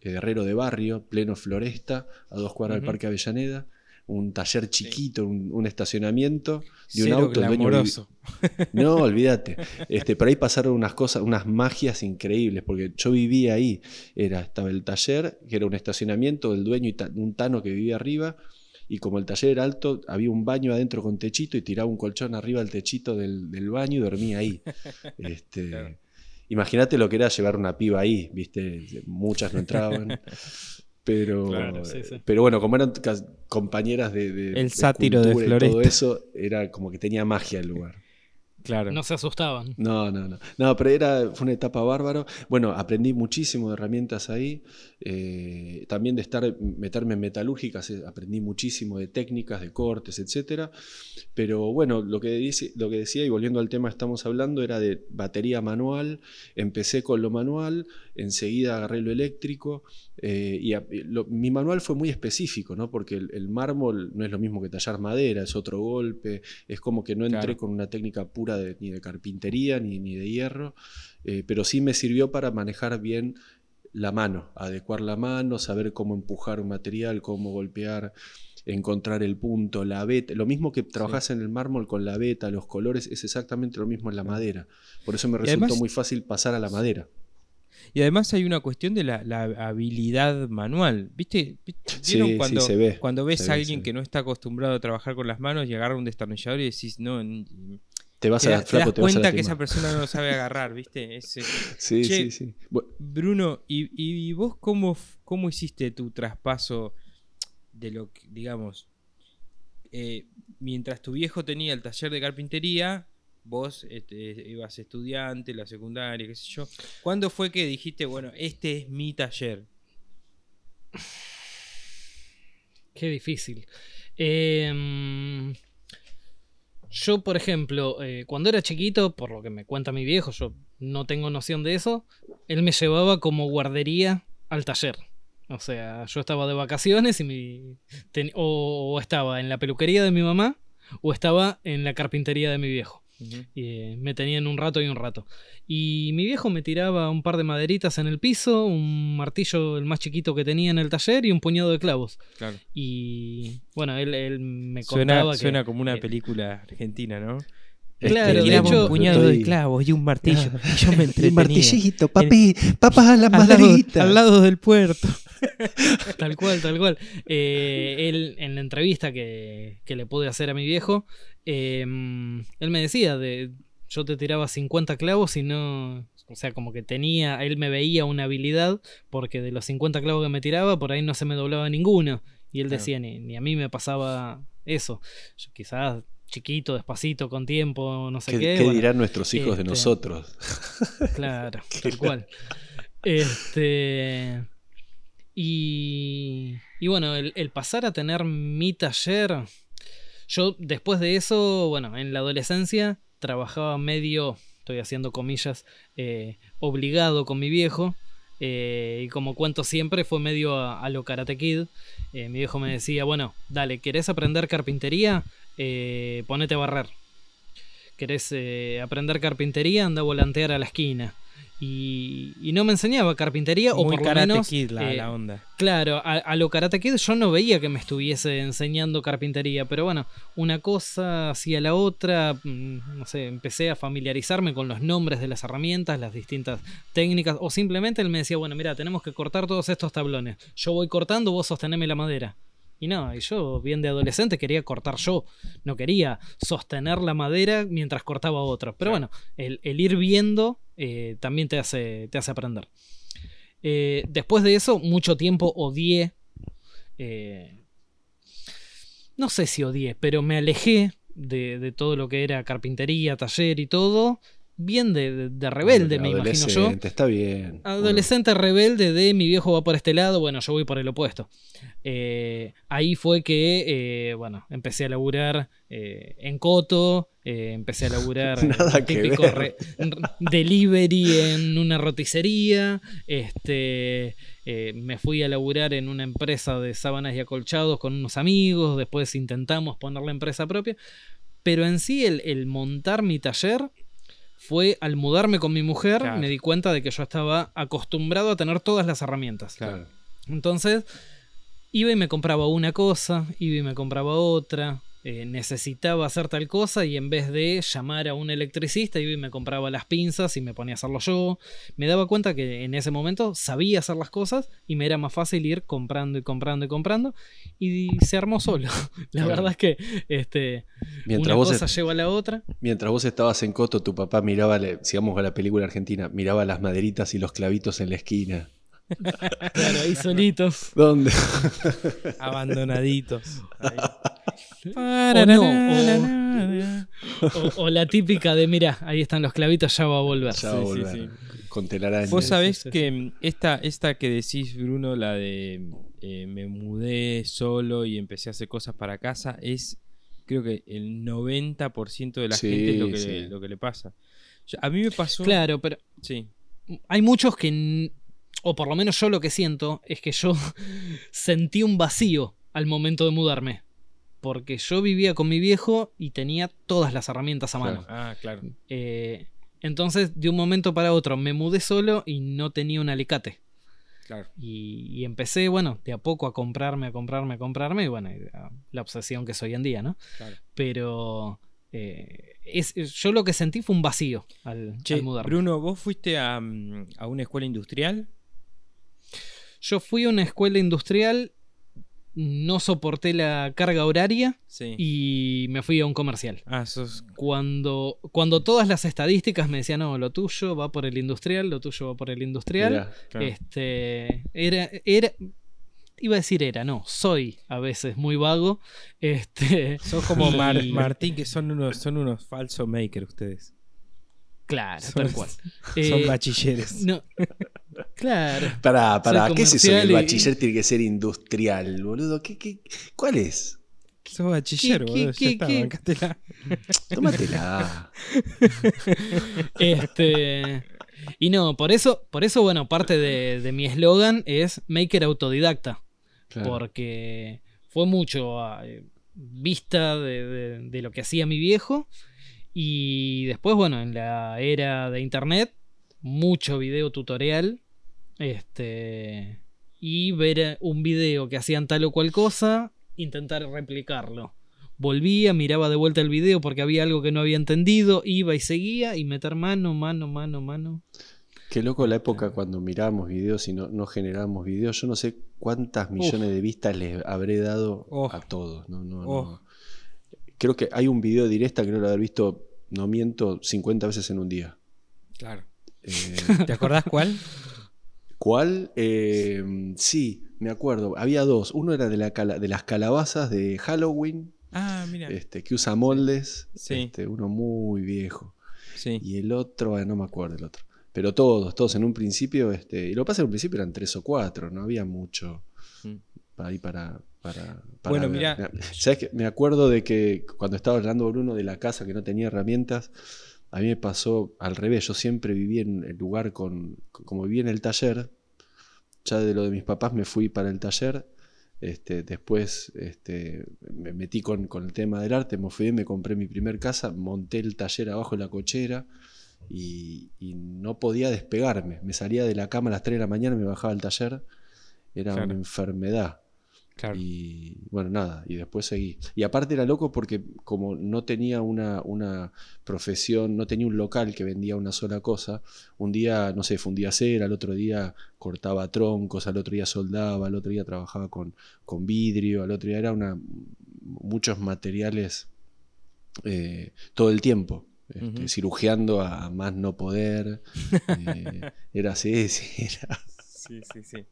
eh, herrero de barrio, pleno floresta, a dos cuadras del Parque Avellaneda un taller chiquito, un, estacionamiento de un auto. Glamoroso. No, olvídate. Este, por ahí pasaron unas cosas, unas magias increíbles, porque yo vivía ahí. Era, estaba el taller, que era un estacionamiento del dueño y un tano que vivía arriba. Y como el taller era alto, había un baño adentro con techito y tiraba un colchón arriba del techito del, baño y dormía ahí. Este, Imagínate lo que era llevar una piba ahí, ¿viste? Muchas no entraban. Pero, pero bueno, como eran compañeras de, el sátiro de, de todo eso, era como que tenía magia el lugar. No se asustaban. No, no, no. No, pero era, fue una etapa bárbaro. Bueno, aprendí muchísimo de herramientas ahí. Eh, también de estar, meterme en metalúrgicas, eh, aprendí muchísimo de técnicas, de cortes, etc. Pero bueno, lo que, dice, lo que decía, y volviendo al tema que estamos hablando, era de batería manual. Empecé con lo manual, enseguida agarré lo eléctrico. Eh, y mi manual fue muy específico, ¿no? Porque el, mármol no es lo mismo que tallar madera, es otro golpe. Es como que no entré con una técnica pura ni de carpintería ni, ni de hierro, eh, pero sí me sirvió para manejar bien la mano, adecuar la mano, saber cómo empujar un material, cómo golpear, encontrar el punto, la beta. Lo mismo que trabajas en el mármol con la beta, los colores, es exactamente lo mismo en la madera. Por eso me resultó muy fácil pasar a la madera. Y además hay una cuestión de la, habilidad manual. ¿Viste? cuando, se ve, cuando ves a alguien que no está acostumbrado a trabajar con las manos y agarra un destornillador y decís, no, te vas a, te das cuenta que esa persona no sabe agarrar, ¿viste? sí, sí, sí. Bruno, ¿y, vos cómo, cómo hiciste tu traspaso de lo que, digamos, eh, mientras tu viejo tenía el taller de carpintería, vos este, ibas estudiante, la secundaria, qué sé yo. ¿Cuándo fue que dijiste, bueno, este es mi taller? Qué difícil. Eh, yo, por ejemplo, eh, cuando era chiquito, por lo que me cuenta mi viejo, yo no tengo noción de eso, él me llevaba como guardería al taller. O sea, yo estaba de vacaciones y mi, o estaba en la peluquería de mi mamá o estaba en la carpintería de mi viejo. Y eh, me tenían un rato y un rato. Y mi viejo me tiraba un par de maderitas en el piso, un martillo el más chiquito que tenía en el taller y un puñado de clavos. Y bueno, él, me contaba suena, como una película argentina, ¿no? Claro, este, de hecho, un puñado de clavos y un martillo. y yo me entretenía. Un martillito, papi, papas las maderitas. Al lado del puerto. tal cual, tal cual. Eh, él, en la entrevista que, que, le pude hacer a mi viejo, Em, él me decía, de, yo te tiraba 50 clavos y no... O sea, como que tenía, él me veía una habilidad porque de los 50 clavos que me tiraba, por ahí no se me doblaba ninguno. Y él decía, ni, a mí me pasaba eso. Yo quizás chiquito, despacito, con tiempo, no sé qué. ¿Qué, dirán nuestros hijos de este, nosotros? Claro, tal cual. Este. Y, y bueno, el, pasar a tener mi taller yo después de eso, bueno, en la adolescencia trabajaba medio, estoy haciendo comillas, eh, obligado con mi viejo. Eh, y como cuento siempre, fue medio a, lo Karate Kid. Eh, mi viejo me decía, bueno, dale, ¿querés aprender carpintería? Ponete a barrer. ¿Querés aprender carpintería? Anda a volantear a la esquina. Y, no me enseñaba carpintería o por lo menos Kid la, la, onda. Claro, a, lo Karate Kid yo no veía que me estuviese enseñando carpintería, pero bueno, una cosa hacía la otra, mm, no sé, empecé a familiarizarme con los nombres de las herramientas, las distintas técnicas, o simplemente él me decía, bueno, mira, tenemos que cortar todos estos tablones. Yo voy cortando, vos sosteneme la madera. Y no, y yo, bien de adolescente, quería cortar yo. No quería sostener la madera mientras cortaba otro. Pero bueno, el, ir viendo eh, también te hace, te hace aprender. Eh, después de eso, mucho tiempo odié. Eh, no sé si odié, pero me alejé de, de, todo lo que era carpintería, taller y todo bien de, rebelde, me imagino yo. Está bien. Adolescente rebelde de mi viejo va por este lado, bueno, yo voy por el opuesto. Eh, ahí fue que, eh, bueno, empecé a laburar eh, en Coto, empecé a laburar típico delivery en una roticería, este, me fui a laburar en una empresa de sábanas y acolchados con unos amigos, después intentamos poner la empresa propia, pero en sí el montar mi taller fue al mudarme con mi mujer, me di cuenta de que yo estaba acostumbrado a tener todas las herramientas. Entonces, iba y me compraba una cosa, iba y me compraba otra, eh, necesitaba hacer tal cosa y en vez de llamar a un electricista y me compraba las pinzas y me ponía a hacerlo yo. Me daba cuenta que en ese momento sabía hacer las cosas y me era más fácil ir comprando y comprando y comprando y se armó solo. la verdad es que este, mientras una cosa lleva a la otra. Mientras vos estabas en Coto, tu papá miraba, sigamos a la película argentina, miraba las maderitas y los clavitos en la esquina. Claro, ahí solitos. ¿Dónde? Abandonaditos. O, la típica de, mira, ahí están los clavitos, ya va a volver. Ya va a volver. Con telaraña. Vos sabés que esta, esta que decís, Bruno, la de eh, me mudé solo y empecé a hacer cosas para casa, es creo que el 90% de la gente es lo que, lo que le pasa. a mí me pasó... Claro, pero... Sí. Hay muchos que o por lo menos yo lo que siento, es que yo sentí un vacío al momento de mudarme. Porque yo vivía con mi viejo y tenía todas las herramientas a mano. Ah, claro. Eh, entonces, de un momento para otro, me mudé solo y no tenía un alicate. Claro. Y, empecé, bueno, de a poco a comprarme, a comprarme, a comprarme, y bueno, la obsesión que soy hoy en día, ¿no? Claro. Pero eh, es, yo lo que sentí fue un vacío al, mudarme. Bruno, ¿vos fuiste a, mm, a una escuela industrial? Yo fui a una escuela industrial, no soporté la carga horaria y me fui a un comercial. Ah, cuando, cuando todas las estadísticas me decían, no, lo tuyo va por el industrial, lo tuyo va por el industrial. Este, era, era, iba a decir era, no, soy a veces muy vago. Este, son como Martín, que son unos, son unos falsos makers ustedes. Claro, tal cual. Son eh, bachilleres. No, claro. Para, para, ¿qué es eso? El bachiller tiene que ser industrial, boludo. ¿Qué, qué, cuál es? Sos bachiller, boludo. ya está, Tómatela. este. Y no, por eso, por eso, bueno, parte de, mi eslogan es Maker autodidacta. Porque fue mucho a, eh, vista de, de, lo que hacía mi viejo y después, bueno, en la era de internet, mucho video tutorial. Este. Y ver un video que hacían tal o cual cosa, intentar replicarlo. Volvía, miraba de vuelta el video porque había algo que no había entendido, iba y seguía y meter mano, mano, mano, mano. Qué loco la época cuando mirábamos videos y no, no generábamos videos. Yo no sé cuántas millones de vistas les habré dado oh. a todos. No, no, oh. no creo que hay un video directa que no lo haber visto, no miento, 50 veces en un día. Claro. Eh, ¿Te acordás cuál? ¿Cuál? Eh, sí, me acuerdo. Había dos. Uno era de, la de las calabazas de Halloween. Ah, mira. Este, que usa moldes. Este, uno muy viejo. Sí. Y el otro, no me acuerdo el otro. Pero todos, todos en un principio. Este, y lo que pasa en un principio eran tres o cuatro, no había mucho mm. ahí para, bueno, mira. ¿Sabes Me acuerdo de que cuando estaba hablando Bruno de la casa que no tenía herramientas, a mí me pasó al revés. Yo siempre viví en el lugar con. Como viví en el taller, ya de lo de mis papás me fui para el taller. Este, después este, me metí con, el tema del arte, me fui, me compré mi primer casa, monté el taller abajo de la cochera y, no podía despegarme. Me salía de la cama a las 3 de la mañana, me bajaba al taller, era una enfermedad. Y bueno, nada, y después seguí. Y aparte era loco porque como no tenía una, una, profesión, no tenía un local que vendía una sola cosa, un día, no sé, fundía cera, al otro día cortaba troncos, al otro día soldaba, al otro día trabajaba con, con vidrio, al otro día era una, muchos materiales eh, todo el tiempo. Este, cirugiando a más no poder. Eh, era así, sí, era. Sí, sí, sí.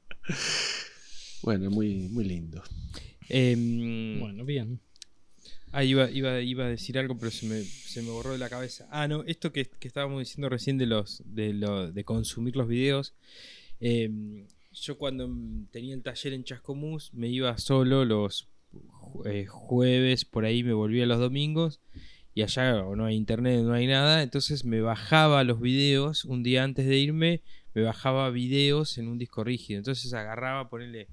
Bueno, muy, muy lindo. Em, bueno, bien. Ah, iba, iba, iba, a decir algo, pero se me, se me, borró de la cabeza. Ah, no, esto que, estábamos diciendo recién de los de, lo, de consumir los videos. Em, yo cuando tenía el taller en Chascomús me iba solo los eh, jueves, por ahí me volvía los domingos y allá no hay internet, no hay nada, entonces me bajaba los videos un día antes de irme, me bajaba videos en un disco rígido, entonces agarraba, ponerle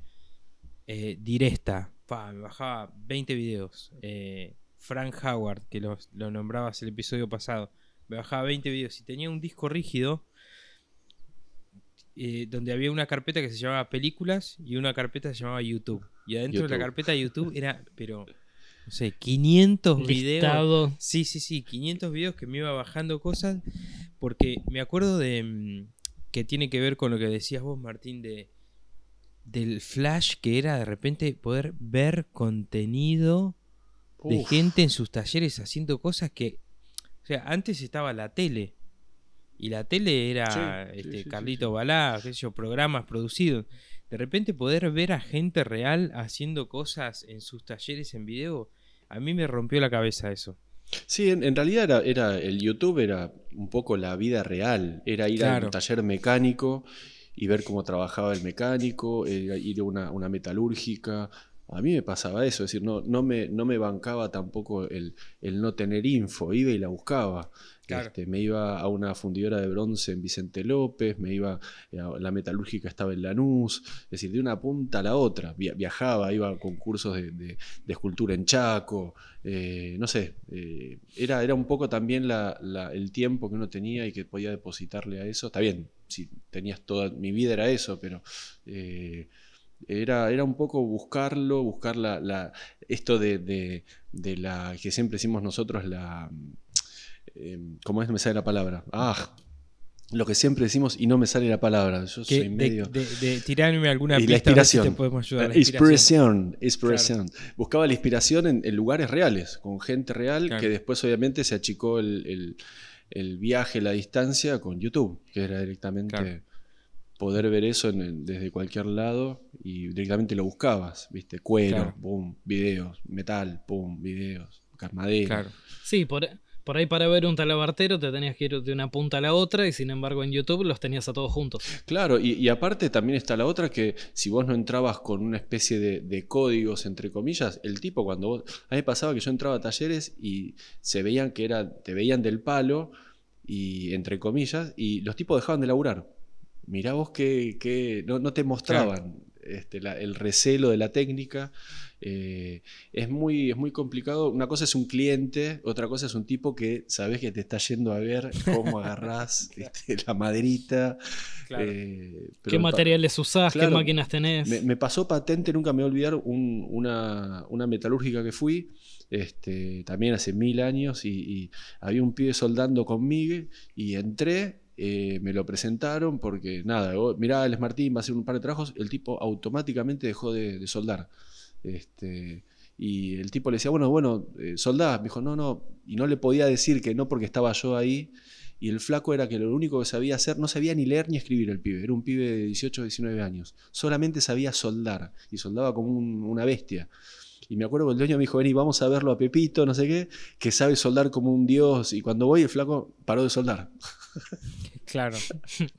eh, Diresta, me bajaba 20 videos, eh, Frank Howard, que lo, lo nombrabas el episodio pasado, me bajaba 20 videos y tenía un disco rígido eh, donde había una carpeta que se llamaba películas y una carpeta que se llamaba YouTube. Y adentro de la carpeta de YouTube era, pero no sé, 500 videos. Sí, sí, sí, 500 videos que me iba bajando cosas. Porque me acuerdo de mm, que tiene que ver con lo que decías vos, Martín, de del flash que era de repente poder ver contenido de gente en sus talleres haciendo cosas que. O sea, antes estaba la tele. Y la tele era este, Carlito Balá, qué sé yo, programas producidos. De repente poder ver a gente real haciendo cosas en sus talleres en video a mí me rompió la cabeza eso. Sí, en, realidad era, el YouTube era un poco la vida real, era ir a un taller mecánico y ver cómo trabajaba el mecánico, ir a una, metalúrgica. A mí me pasaba eso, es decir, no, no, me, no me bancaba tampoco el, el no tener info, iba y la buscaba. Este, me iba a una fundidora de bronce en Vicente López, me iba a la metalúrgica estaba en Lanús, es decir, de una punta a la otra. Viajaba, iba a concursos de, escultura en Chaco, eh, no sé, eh, era, era un poco también el tiempo que uno tenía y que podía depositarle a eso. Está bien, si tenías toda mi vida era eso, pero... Eh, era, era, un poco buscarlo, buscar la, esto de, de, la que siempre decimos nosotros, la, Em, ¿Cómo es? No me sale la palabra. Ah, lo que siempre decimos y no me sale la palabra. Yo soy medio. De, tirarme alguna pista la inspiración. podemos ayudar. inspiración. Inspiración. Buscaba la inspiración en, lugares reales, con gente real, que después obviamente se achicó el, viaje, la distancia con YouTube, que era directamente poder ver eso desde cualquier lado y directamente lo buscabas, ¿viste? Cuero, boom, videos, metal, boom, videos, carmadera. Sí, por, por ahí para ver un talabartero te tenías que ir de una punta a la otra y sin embargo en YouTube los tenías a todos juntos. Claro, y, aparte también está la otra que si vos no entrabas con una especie de, códigos, entre comillas, el tipo cuando vos... A mí me pasaba que yo entraba a talleres y se veían que era, te veían del palo y entre comillas, y los tipos dejaban de laburar. Mirá vos que, no, te mostraban este, el recelo de la técnica. Eh, es, muy, es muy complicado. Una cosa es un cliente, otra cosa es un tipo que sabes que te está yendo a ver cómo agarrás este, la maderita. Eh, ¿Qué materiales usás? ¿Qué máquinas tenés? Me, pasó patente, nunca me voy a olvidar, una, metalúrgica que fui. Este, también hace mil años y, había un pibe soldando conmigo y entré eh, me lo presentaron porque nada, mirá, el Martín va a hacer un par de trabajos, el tipo automáticamente dejó de soldar. Este, y el tipo le decía, bueno, bueno, eh, soldado. Me dijo, no, no. Y no le podía decir que no porque estaba yo ahí. Y el flaco era que lo único que sabía hacer, no sabía ni leer ni escribir el pibe. Era un pibe de 18 o 19 años. Solamente sabía soldar. Y soldaba como una bestia. Y me acuerdo que el dueño me dijo, vení, vamos a verlo a Pepito, no sé qué, que sabe soldar como un dios. Y cuando voy, el flaco paró de soldar. Claro.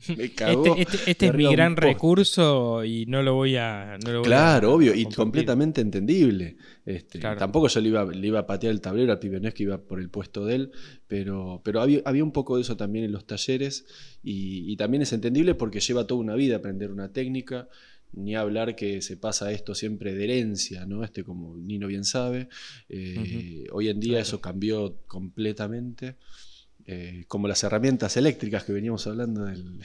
Este, este, este es mi gran recurso y no lo voy a. claro, obvio, y completamente entendible. Este, tampoco yo le iba, le iba a patear el tablero al pibe, no es que iba por el puesto de él, pero, pero había, un poco de eso también en los talleres y, también es entendible porque lleva toda una vida aprender una técnica ni hablar que se pasa esto siempre de herencia, ¿no? Este como Nino bien sabe. Eh, hoy en día eso cambió completamente. Eh, como las herramientas eléctricas que veníamos hablando del...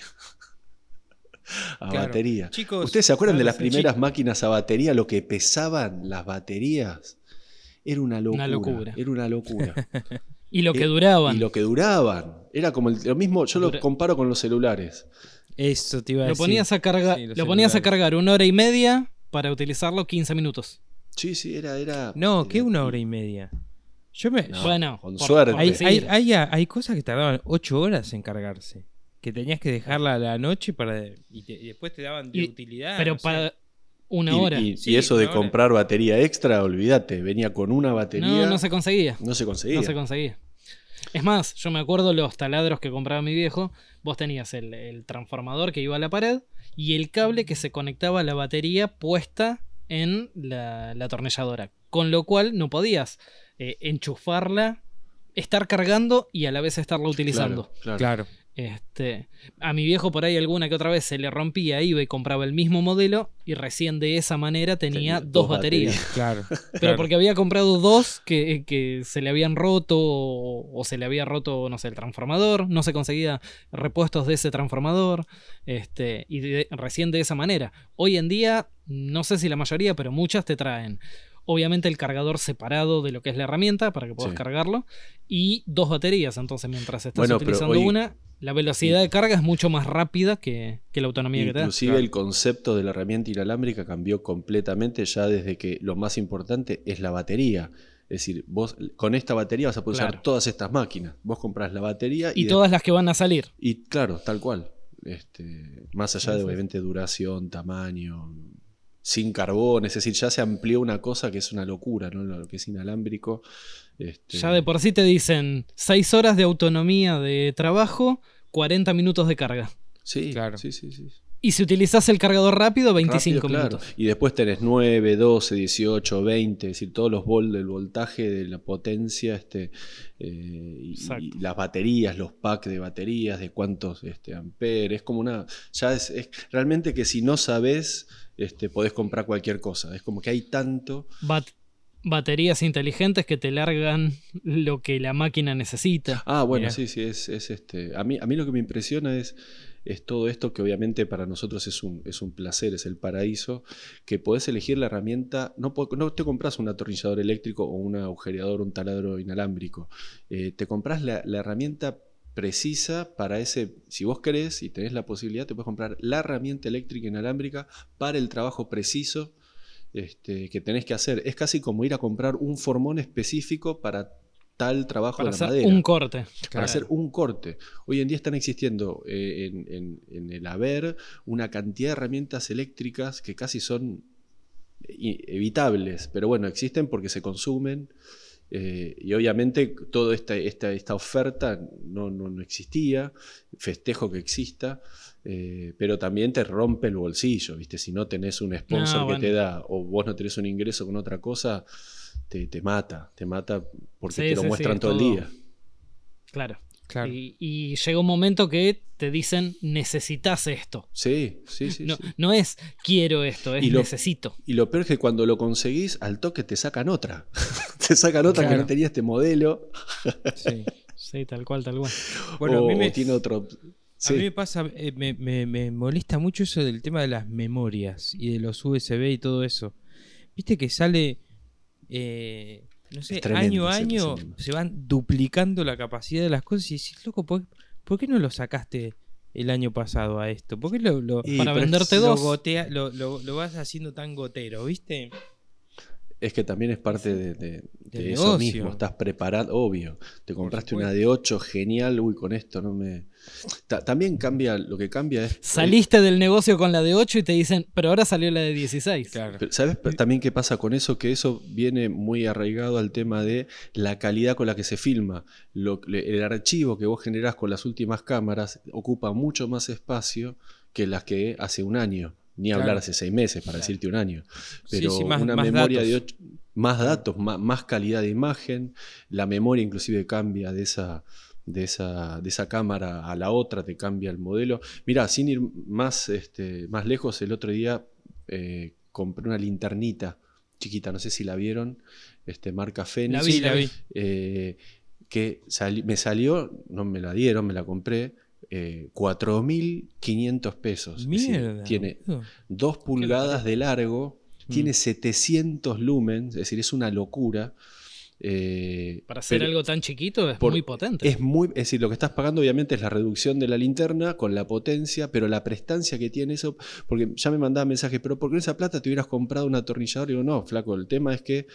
a batería. ¿Ustedes se acuerdan de las primeras máquinas a batería? Lo que pesaban las baterías. Era una locura. Era una locura. y lo que duraban. Y lo que duraban. Era como lo mismo, yo lo comparo con los celulares. Eso te iba a lo decir. Ponías a cargar, lo ponías a cargar una hora y media para utilizarlo 15 minutos. Sí, sí, era. era no, ¿qué una hora y media? Yo me. bueno, con suerte. Hay, hay, hay, cosas que tardaban 8 horas en cargarse. Que tenías que dejarla a la noche para. Y, después te daban de utilidad. Pero para. Una hora. Y, eso de comprar batería extra, olvídate, venía con una batería. No, no se conseguía. No se conseguía. No se conseguía. Es más, yo me acuerdo los taladros que compraba mi viejo. Vos tenías el, transformador que iba a la pared y el cable que se conectaba a la batería puesta en la, atornilladora. Con lo cual no podías eh, enchufarla, estar cargando y a la vez estarla utilizando. claro. Este, a mi viejo por ahí alguna que otra vez se le rompía, iba y compraba el mismo modelo y recién de esa manera tenía, dos, baterías. Claro. Pero porque había comprado dos que, se le habían roto o, se le había roto, no sé, el transformador, no se conseguía repuestos de ese transformador, este, y recién de esa manera. Hoy en día, no sé si la mayoría, pero muchas te traen obviamente el cargador separado de lo que es la herramienta para que puedas cargarlo y dos baterías. Entonces, mientras estás utilizando una, la velocidad de carga es mucho más rápida que, la autonomía que te da. Inclusive el concepto de la herramienta inalámbrica cambió completamente ya desde que lo más importante es la batería. Es decir, vos con esta batería vas a poder usar todas estas máquinas. Vos compras la batería y, todas las que van a salir. Y claro, tal cual. Este, más allá de obviamente duración, tamaño, sin carbón, es decir, ya se amplió una cosa que es una locura, ¿no? Lo que es inalámbrico. Este ya de por sí te dicen 6 horas de autonomía de trabajo, 40 minutos de carga. Sí, claro. Sí, sí, sí. Y si utilizas el cargador rápido, 25 minutos. Y después tenés 9, 12, 18, 20, es decir, todos los volts del voltaje, de la potencia, este, eh, y, las baterías, los packs de baterías, de cuántos este, amperes. Es como una. Ya es, realmente que si no sabes, este, podés comprar cualquier cosa. Es como que hay tanto. Baterías inteligentes que te largan lo que la máquina necesita. Ah, bueno, sí, sí, es, es, este. A mí, a mí lo que me impresiona es es todo esto que obviamente para nosotros es un, es un placer, es el paraíso, que podés elegir la herramienta, no, no te compras un atornillador eléctrico o un agujereador, un taladro inalámbrico, eh, te compras la, herramienta precisa para ese, si vos querés y tenés la posibilidad, te puedes comprar la herramienta eléctrica inalámbrica para el trabajo preciso este, que tenés que hacer. Es casi como ir a comprar un formón específico para tal trabajo para de la madera. Un corte. Para hacer un corte. Hoy en día están existiendo eh, en, el haber una cantidad de herramientas eléctricas que casi son evitables, pero bueno, existen porque se consumen. Eh, y obviamente toda esta, esta, oferta no, no, existía, festejo que exista, eh, pero también te rompe el bolsillo, ¿viste? Si no tenés un sponsor que te da o vos no tenés un ingreso con otra cosa, te, mata, te mata porque te lo muestran todo, el día. Claro. Claro. Y, llega un momento que te dicen necesitas esto. Sí, sí, sí. No, es quiero esto, es necesito. Y lo peor es que cuando lo conseguís, al toque te sacan otra. te sacan otra que no tenía este modelo. sí. sí, tal cual, tal cual. Bueno, a mí me, tiene otro. A mí me pasa, eh, me, me, molesta mucho eso del tema de las memorias y de los USB y todo eso. Viste que sale eh, no sé, año a año se van duplicando la capacidad de las cosas y decís, loco, ¿por, qué no lo sacaste el año pasado a esto? ¿Por qué lo, para venderte dos? Lo, lo, vas haciendo tan gotero, ¿viste? Es que también es parte de, eso mismo. Estás preparado, obvio. Te compraste una de 8, genial. Uy, con esto no me. También cambia, lo que cambia es. Saliste del negocio con la de 8 y te dicen, pero ahora salió la de 16. ¿Sabes también qué pasa con eso? Que eso viene muy arraigado al tema de la calidad con la que se filma. el archivo que vos generás con las últimas cámaras ocupa mucho más espacio que las que hace un año. Ni hablar hace seis meses, para decirte un año. Pero una memoria de más datos, más, calidad de imagen, la memoria inclusive cambia de esa, de esa, de esa cámara a la otra, te cambia el modelo. Mira, sin ir más, este, más lejos, el otro día eh, compré una linternita chiquita, no sé si la vieron, este, marca Fenix. La vi, la vi. Eh, que me salió, no me la dieron, me la compré, eh, 4.500 pesos. Decir, tiene boludo. 2 pulgadas de largo, Mm. tiene 700 lumens, es decir, es una locura. Eh, Para hacer algo tan chiquito es por- muy potente. Es muy, es decir, lo que estás pagando obviamente es la reducción de la linterna con la potencia, pero la prestancia que tiene eso, porque ya me mandaba mensajes, pero ¿por qué esa plata te hubieras comprado un atornillador? Y digo, no, flaco, el tema es que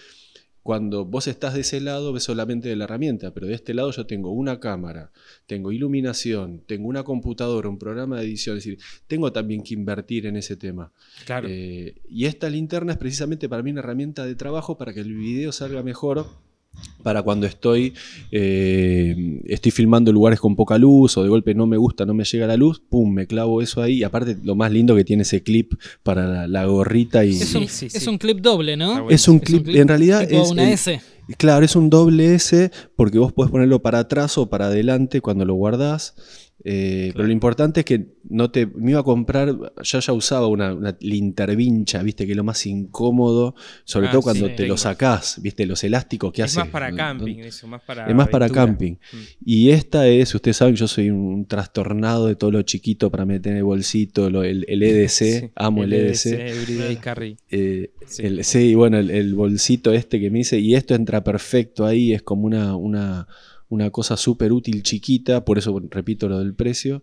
cuando vos estás de ese lado ves solamente de la herramienta, pero de este lado yo tengo una cámara, tengo iluminación, tengo una computadora, un programa de edición, es decir, tengo también que invertir en ese tema. Claro. Eh, y esta linterna es precisamente para mí una herramienta de trabajo para que el video salga mejor. Para cuando estoy, eh, estoy filmando lugares con poca luz o de golpe no me gusta, no me llega la luz, pum, me clavo eso ahí. Y aparte, lo más lindo que tiene ese clip para la, la gorrita y. es, un, sí, es sí. un clip doble, ¿no? bueno. Es un Es clip, en realidad tipo es. una el- S. Claro, es un doble S porque vos podés ponerlo para atrás o para adelante cuando lo guardás. Eh, Pero lo importante es que no te. Me iba a comprar. Yo ya usaba una, una lintervincha, viste, que es lo más incómodo, sobre Ah, todo cuando sí, te tengo. lo sacás, viste, los elásticos que es hace. más para ¿no? camping, eso, más para. Es más para camping. Mm. Y esta es, ustedes saben que yo soy un trastornado de todo lo chiquito para meter en el bolsito, lo- el, el EDC, Sí, amo el, EDC. Everyday Carry. Eh, Sí. el- sí, bueno, el, el bolsito este que me hice, y esto entra perfecto ahí, es como una, una, una cosa súper útil chiquita, por eso repito lo del precio.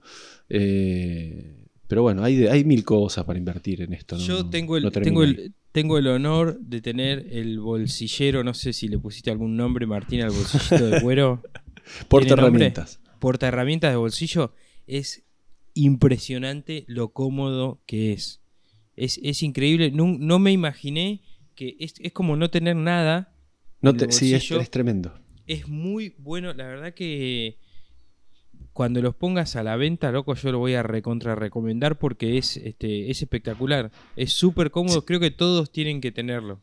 Eh, pero bueno, hay, de- hay mil cosas para invertir en esto. ¿no? Yo tengo el, no tengo, el, tengo el honor de tener el bolsillero, no sé si le pusiste algún nombre, Martín, al bolsillito de cuero. Porta herramientas. Porta herramientas de bolsillo. Es impresionante lo cómodo que es. Es, es increíble. No, no me imaginé que es, es como no tener nada. No te- sí, es, es tremendo. Es muy bueno. La verdad que cuando los pongas a la venta, loco, yo lo voy a recontra recomendar porque es, este, es espectacular. Es súper cómodo. Creo que todos tienen que tenerlo.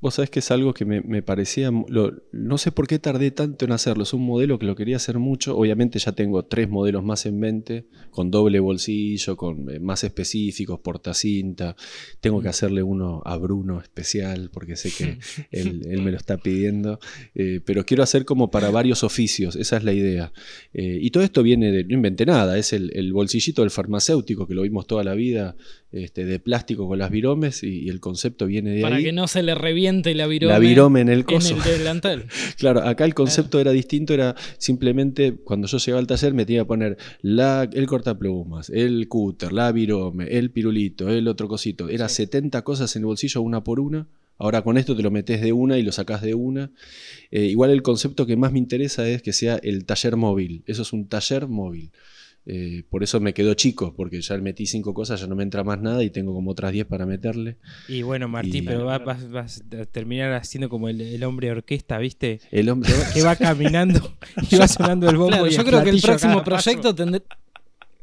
Vos sabés que es algo que me, me parecía, lo- no sé por qué tardé tanto en hacerlo, es un modelo que lo quería hacer mucho, obviamente ya tengo tres modelos más en mente, con doble bolsillo, con eh, más específicos, portacinta, tengo que hacerle uno a Bruno especial, porque sé que él, él me lo está pidiendo, eh, pero quiero hacer como para varios oficios, esa es la idea. Eh, y todo esto viene de, no inventé nada, es el, el bolsillito del farmacéutico, que lo vimos toda la vida, este, de plástico con las viromes, y, y el concepto viene de Para ahí. que no se le reviente la virome, La virome en el en coso. el delantal. Claro, acá el concepto era distinto, era simplemente cuando yo llegaba al taller me tenía que poner la, el cortaplumas, el cúter, la virome, el pirulito, el otro cosito. Era Sí. 70 cosas en el bolsillo, una por una. Ahora con esto te lo metes de una y lo sacás de una. Eh, igual el concepto que más me interesa es que sea el taller móvil. Eso es un taller móvil. Eh, por eso me quedó chico, porque ya metí cinco cosas, ya no me entra más nada y tengo como otras 10 para meterle. Y bueno, Martín, Y- pero va- vas, vas a terminar haciendo como el, el hombre orquesta, ¿viste? El hombre. Que va caminando y va sonando el bombo. Claro, y yo el creo que el próximo proyecto tendré-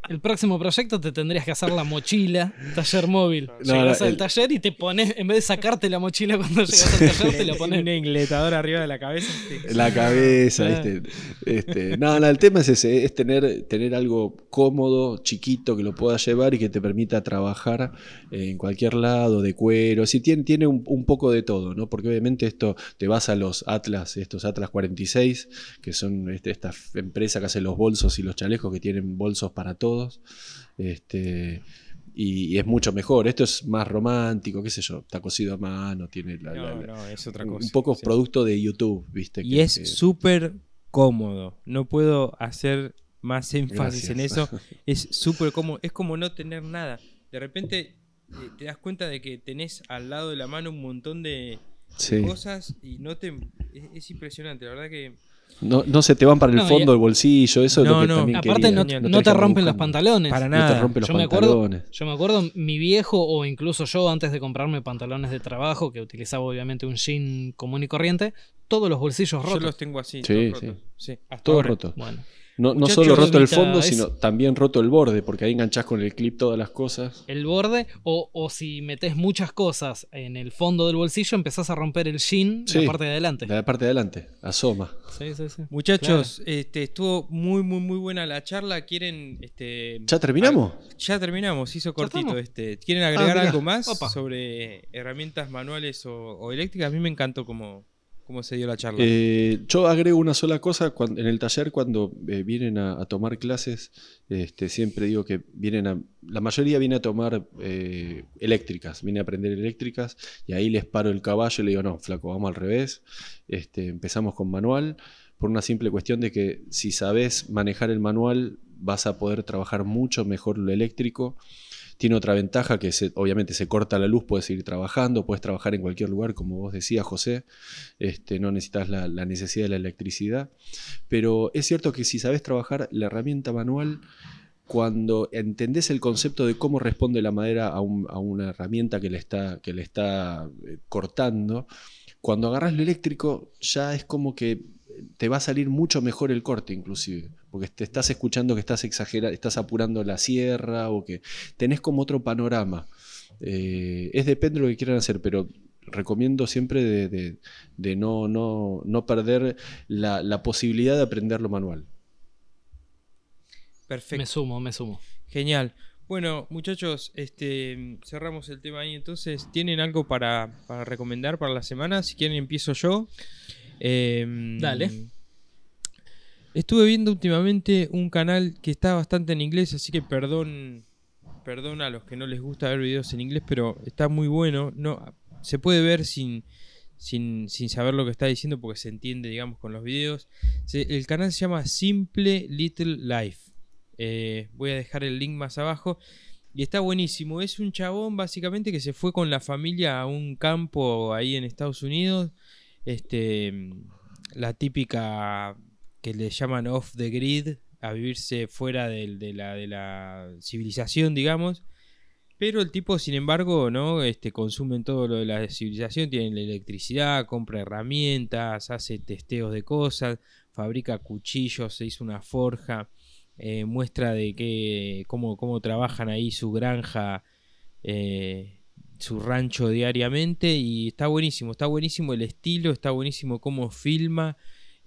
El próximo proyecto te tendrías que hacer la mochila, taller móvil. No, Llegas no, al el- taller y te pones, en vez de sacarte la mochila cuando llegas al taller, te la pones. Un engletador arriba de la cabeza. La cabeza. ¿viste? Este, no, no, el tema es ese, es tener, tener algo cómodo, chiquito, que lo puedas llevar y que te permita trabajar en cualquier lado, de cuero. Sí, tiene, tiene un, un poco de todo, ¿no? Porque obviamente esto, te vas a los Atlas, estos Atlas 46, que son este, esta empresa que hace los bolsos y los chalecos, que tienen bolsos para todos. Este, y, y es mucho mejor. Esto es más romántico, qué sé yo, está cosido a mano, tiene la- No, la- no, es otra cosa. un poco sí. producto de YouTube, ¿viste? Y Que- es que- súper cómodo. No puedo hacer más énfasis en eso. Es súper cómodo. Es como no tener nada. De repente eh, te das cuenta de que tenés al lado de la mano un montón de Sí. cosas y no te... Es, es impresionante, la verdad que... No, no se te van para el No, y- fondo del bolsillo, eso es No, lo que no. también Aparte, quería. no, no te rompen los pantalones. Para No nada. te rompen los Yo me, acuerdo, pantalones. yo me acuerdo, mi viejo o incluso yo antes de comprarme pantalones de trabajo, que utilizaba obviamente un jean común y corriente, todos los bolsillos Yo rotos. los tengo así, Sí, todos rotos. Sí, hasta Todo ahora. roto. Bueno, No, no solo roto el fondo, sino también roto el borde, porque ahí enganchás con el clip todas las cosas. el borde, o, o si metes muchas cosas en el fondo del bolsillo, empezás a romper el jean, Sí. la parte de adelante. La parte de adelante, asoma. Sí, sí, sí. Muchachos, este, estuvo muy, muy, muy buena la charla. ¿Quieren...? Este, ¿Ya terminamos? Ah, ya terminamos, hizo cortito. Este. ¿Quieren agregar mirá. algo más Opa. sobre herramientas manuales o, o eléctricas? A mí me encantó como... cómo se dio la charla? Eh, yo agrego una sola cosa. Cuando, en el taller, cuando eh, vienen a, tomar clases, este, siempre digo que vienen a. La mayoría viene a tomar eh, eléctricas, viene a aprender eléctricas, y ahí les paro el caballo y le digo, no, flaco, vamos al revés. Este, empezamos con manual, por una simple cuestión de que si sabes manejar el manual, vas a poder trabajar mucho mejor lo eléctrico. Tiene otra ventaja que obviamente se corta la luz, puedes seguir trabajando, puedes trabajar en cualquier lugar, como vos decías, José, este, no necesitas la, necesidad de la electricidad. Pero es cierto que si sabes trabajar la herramienta manual, cuando entendés el concepto de cómo responde la madera a, una herramienta que le está, que le está eh, cortando, cuando agarras lo eléctrico ya es como que te va a salir mucho mejor el corte inclusive, porque te estás escuchando que estás exagerando, estás apurando la sierra o que tenés como otro panorama. Eh, es depende de lo que quieran hacer, pero recomiendo siempre de, no, no, perder la, posibilidad de aprender lo manual. Perfecto. Me sumo, me sumo. Genial. Bueno, muchachos, este, cerramos el tema ahí entonces. ¿Tienen algo para, para recomendar para la semana? Si quieren empiezo yo. Em, Dale. Estuve viendo últimamente un canal que está bastante en inglés, así que perdón, perdón a los que no les gusta ver videos en inglés, pero está muy bueno. No, se puede ver sin, sin, saber lo que está diciendo porque se entiende, digamos, con los videos. el canal se llama Simple Little Life. Eh, voy a dejar el link más abajo. Y está buenísimo. Es un chabón básicamente que se fue con la familia a un campo ahí en Estados Unidos este, la típica que le llaman off the grid, a vivirse fuera de, la, de la civilización, digamos. Pero el tipo, sin embargo, ¿no? Este, consumen todo lo de la civilización, tiene la electricidad, compra herramientas, hace testeos de cosas, fabrica cuchillos, se hizo una forja, eh, muestra de que, cómo, cómo trabajan ahí su granja eh, su rancho diariamente y está buenísimo, está buenísimo el estilo, está buenísimo cómo filma,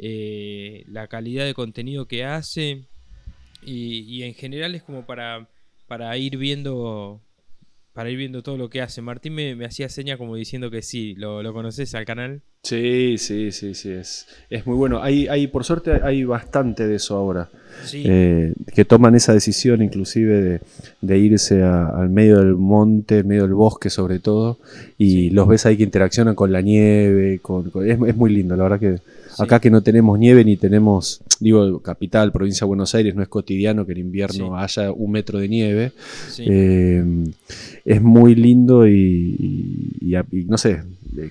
eh, la calidad de contenido que hace y, en general es como para, para ir viendo para ir viendo todo lo que hace. Martín me, hacía seña como diciendo que sí, ¿lo, lo conoces al canal? Sí, sí, sí, sí, es, es muy bueno. Hay, hay, por suerte hay bastante de eso ahora. Eh, que toman esa decisión inclusive de, irse al medio del monte, medio del bosque sobre todo, y los ves ahí que interaccionan con la nieve, con, es, es, muy lindo, la verdad que acá que no tenemos nieve ni tenemos, digo, capital, provincia de Buenos Aires, no es cotidiano que en invierno haya un metro de nieve, eh, es muy lindo y, y no sé,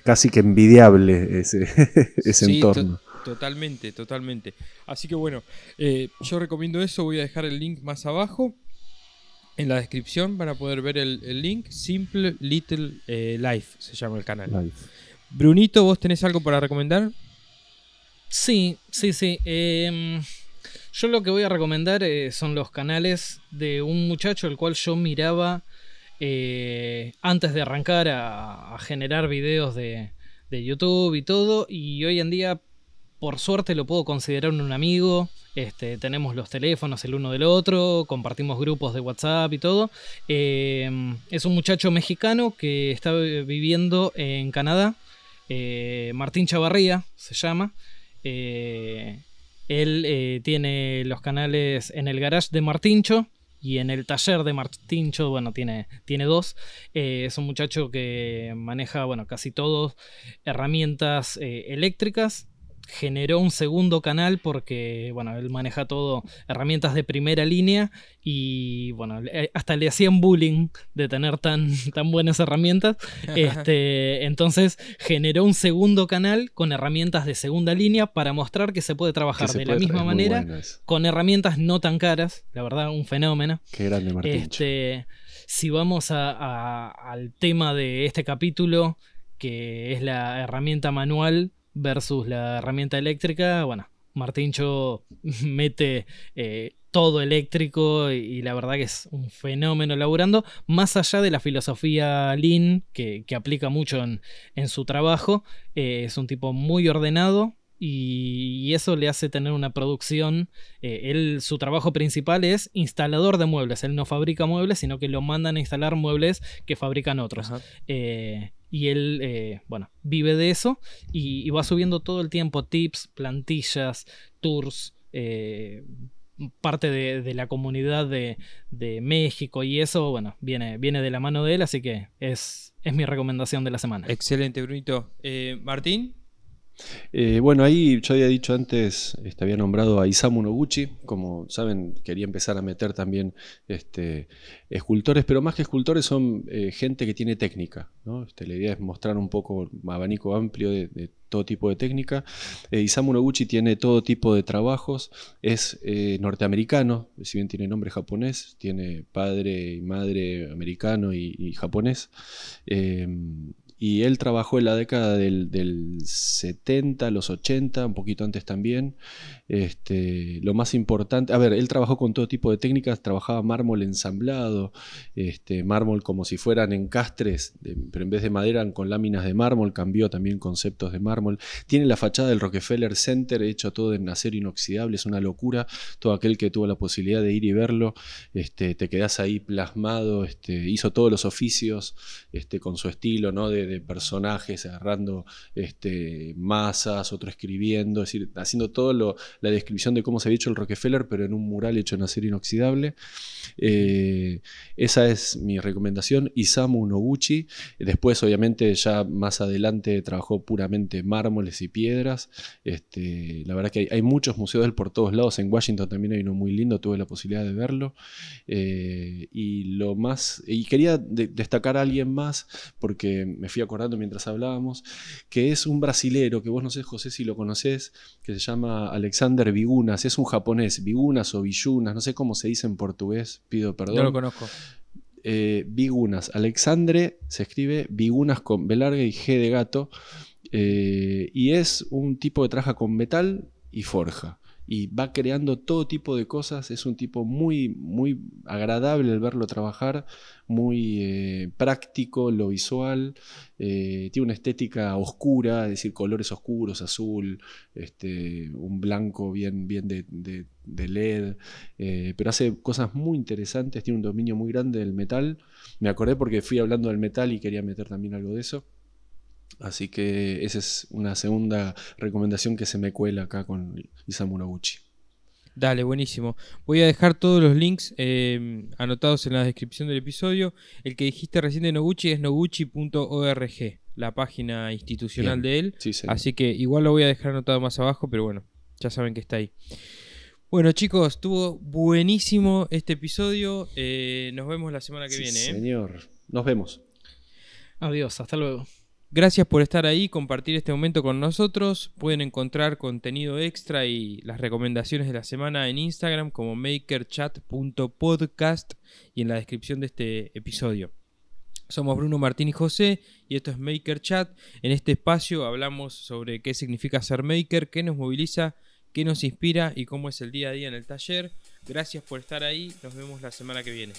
casi que envidiable ese, ese entorno. totalmente, totalmente. Así que bueno, eh, yo recomiendo eso, voy a dejar el link más abajo. En la descripción van a poder ver el, link. Simple Little eh, Life se llama el canal. Brunito, ¿vos tenés algo para recomendar? Sí, sí, sí. Em, yo lo que voy a recomendar eh, son los canales de un muchacho el cual yo miraba eh, antes de arrancar a, generar videos de, YouTube y todo. Y hoy en día, por suerte, lo puedo considerar un amigo. Este, tenemos los teléfonos el uno del otro, compartimos grupos de WhatsApp y todo. Eh, es un muchacho mexicano que está viviendo en Canadá. Eh, Martín Chavarría se llama. Él tiene los canales en el garage de Martincho y en el taller de Martincho, bueno, tiene, tiene dos. Eh, es un muchacho que maneja, bueno, casi todos herramientas eh, eléctricas generó un segundo canal porque, bueno, él maneja todo, herramientas de primera línea y, bueno, hasta le hacían bullying de tener tan, tan buenas herramientas. Este, entonces generó un segundo canal con herramientas de segunda línea para mostrar que se puede trabajar de la misma manera con herramientas no tan caras, la verdad, un fenómeno. Qué grande Martín. Este, si vamos al tema de este capítulo, que es la herramienta manual, versus la herramienta eléctrica, bueno, Martincho mete eh, todo eléctrico y, la verdad que es un fenómeno laburando, más allá de la filosofía Lean que, aplica mucho en, su trabajo, eh, es un tipo muy ordenado. Y, eso le hace tener una producción. Eh, él, su trabajo principal es instalador de muebles. Él no fabrica muebles, sino que lo mandan a instalar muebles que fabrican otros y él, eh, bueno, vive de eso y, va subiendo todo el tiempo tips, plantillas, tours, eh, parte de, la comunidad de, México y eso, bueno, viene, viene de la mano de él, así que es, es mi recomendación de la semana. Excelente, Brunito. Eh, Martín. Eh, bueno, ahí yo había dicho antes, este, había nombrado a Isamu Noguchi, como saben, quería empezar a meter también este, escultores, pero más que escultores son eh, gente que tiene técnica. Este, la idea es mostrar un poco un abanico amplio de, todo tipo de técnica. Eh, Isamu Noguchi tiene todo tipo de trabajos, es norteamericano, si bien tiene nombre japonés, tiene padre y madre americano y, y japonés y él trabajó en la década del, del, 70, los 80, un poquito antes también. Este, lo más importante, a ver, él trabajó con todo tipo de técnicas, trabajaba mármol ensamblado, este, mármol como si fueran encastres, pero en vez de madera con láminas de mármol, cambió también conceptos de mármol. Tiene la fachada del Rockefeller Center hecho todo en acero inoxidable, es una locura. Todo aquel que tuvo la posibilidad de ir y verlo, este, te quedas ahí plasmado, este, hizo todos los oficios este, con su estilo, ¿no? De, de personajes agarrando este, masas, otro escribiendo, es decir, haciendo todo la descripción de cómo se había hecho el Rockefeller, pero en un mural hecho en acero inoxidable. Eh, esa es mi recomendación. Isamu Noguchi. Después, obviamente, ya más adelante trabajó puramente mármoles y piedras. Este, la verdad que hay, muchos museos de él por todos lados. En Washington también hay uno muy lindo, tuve la posibilidad de verlo. Eh, y lo más. Y quería destacar a alguien más, porque me fui acordando mientras hablábamos, que es un brasilero, que vos no sé, José, si lo conoces, que se llama Alexander Vigunas, es un japonés, Vigunas o Villunas, no sé cómo se dice en portugués, pido perdón. No lo conozco. Eh, Vigunas, Alexandre se escribe Vigunas con B larga y G de gato, eh, y es un tipo que trabaja con metal y forja y va creando todo tipo de cosas. Es un tipo muy, muy agradable el verlo trabajar, muy eh, práctico lo visual. Eh, tiene una estética oscura, es decir, colores oscuros, azul, este, un blanco bien, bien de, LED, eh, pero hace cosas muy interesantes, tiene un dominio muy grande del metal. Me acordé porque fui hablando del metal y quería meter también algo de eso. Así que esa es una segunda recomendación que se me cuela acá con Isamu Noguchi. Dale, buenísimo. Voy a dejar todos los links em, anotados en la descripción del episodio. El que dijiste recién de Noguchi es noguchi.org, la página institucional de él. Así que igual lo voy a dejar anotado más abajo, pero bueno, ya saben que está ahí. Bueno chicos, estuvo buenísimo este episodio. Eh, nos vemos la semana que viene. ¿eh? Señor, nos vemos. Adiós, hasta luego. Gracias por estar ahí, compartir este momento con nosotros. Pueden encontrar contenido extra y las recomendaciones de la semana en Instagram como makerchat.podcast y en la descripción de este episodio. Somos Bruno Martín y José y esto es MakerChat. En este espacio hablamos sobre qué significa ser maker, qué nos moviliza, qué nos inspira y cómo es el día a día en el taller. Gracias por estar ahí. Nos vemos la semana que viene.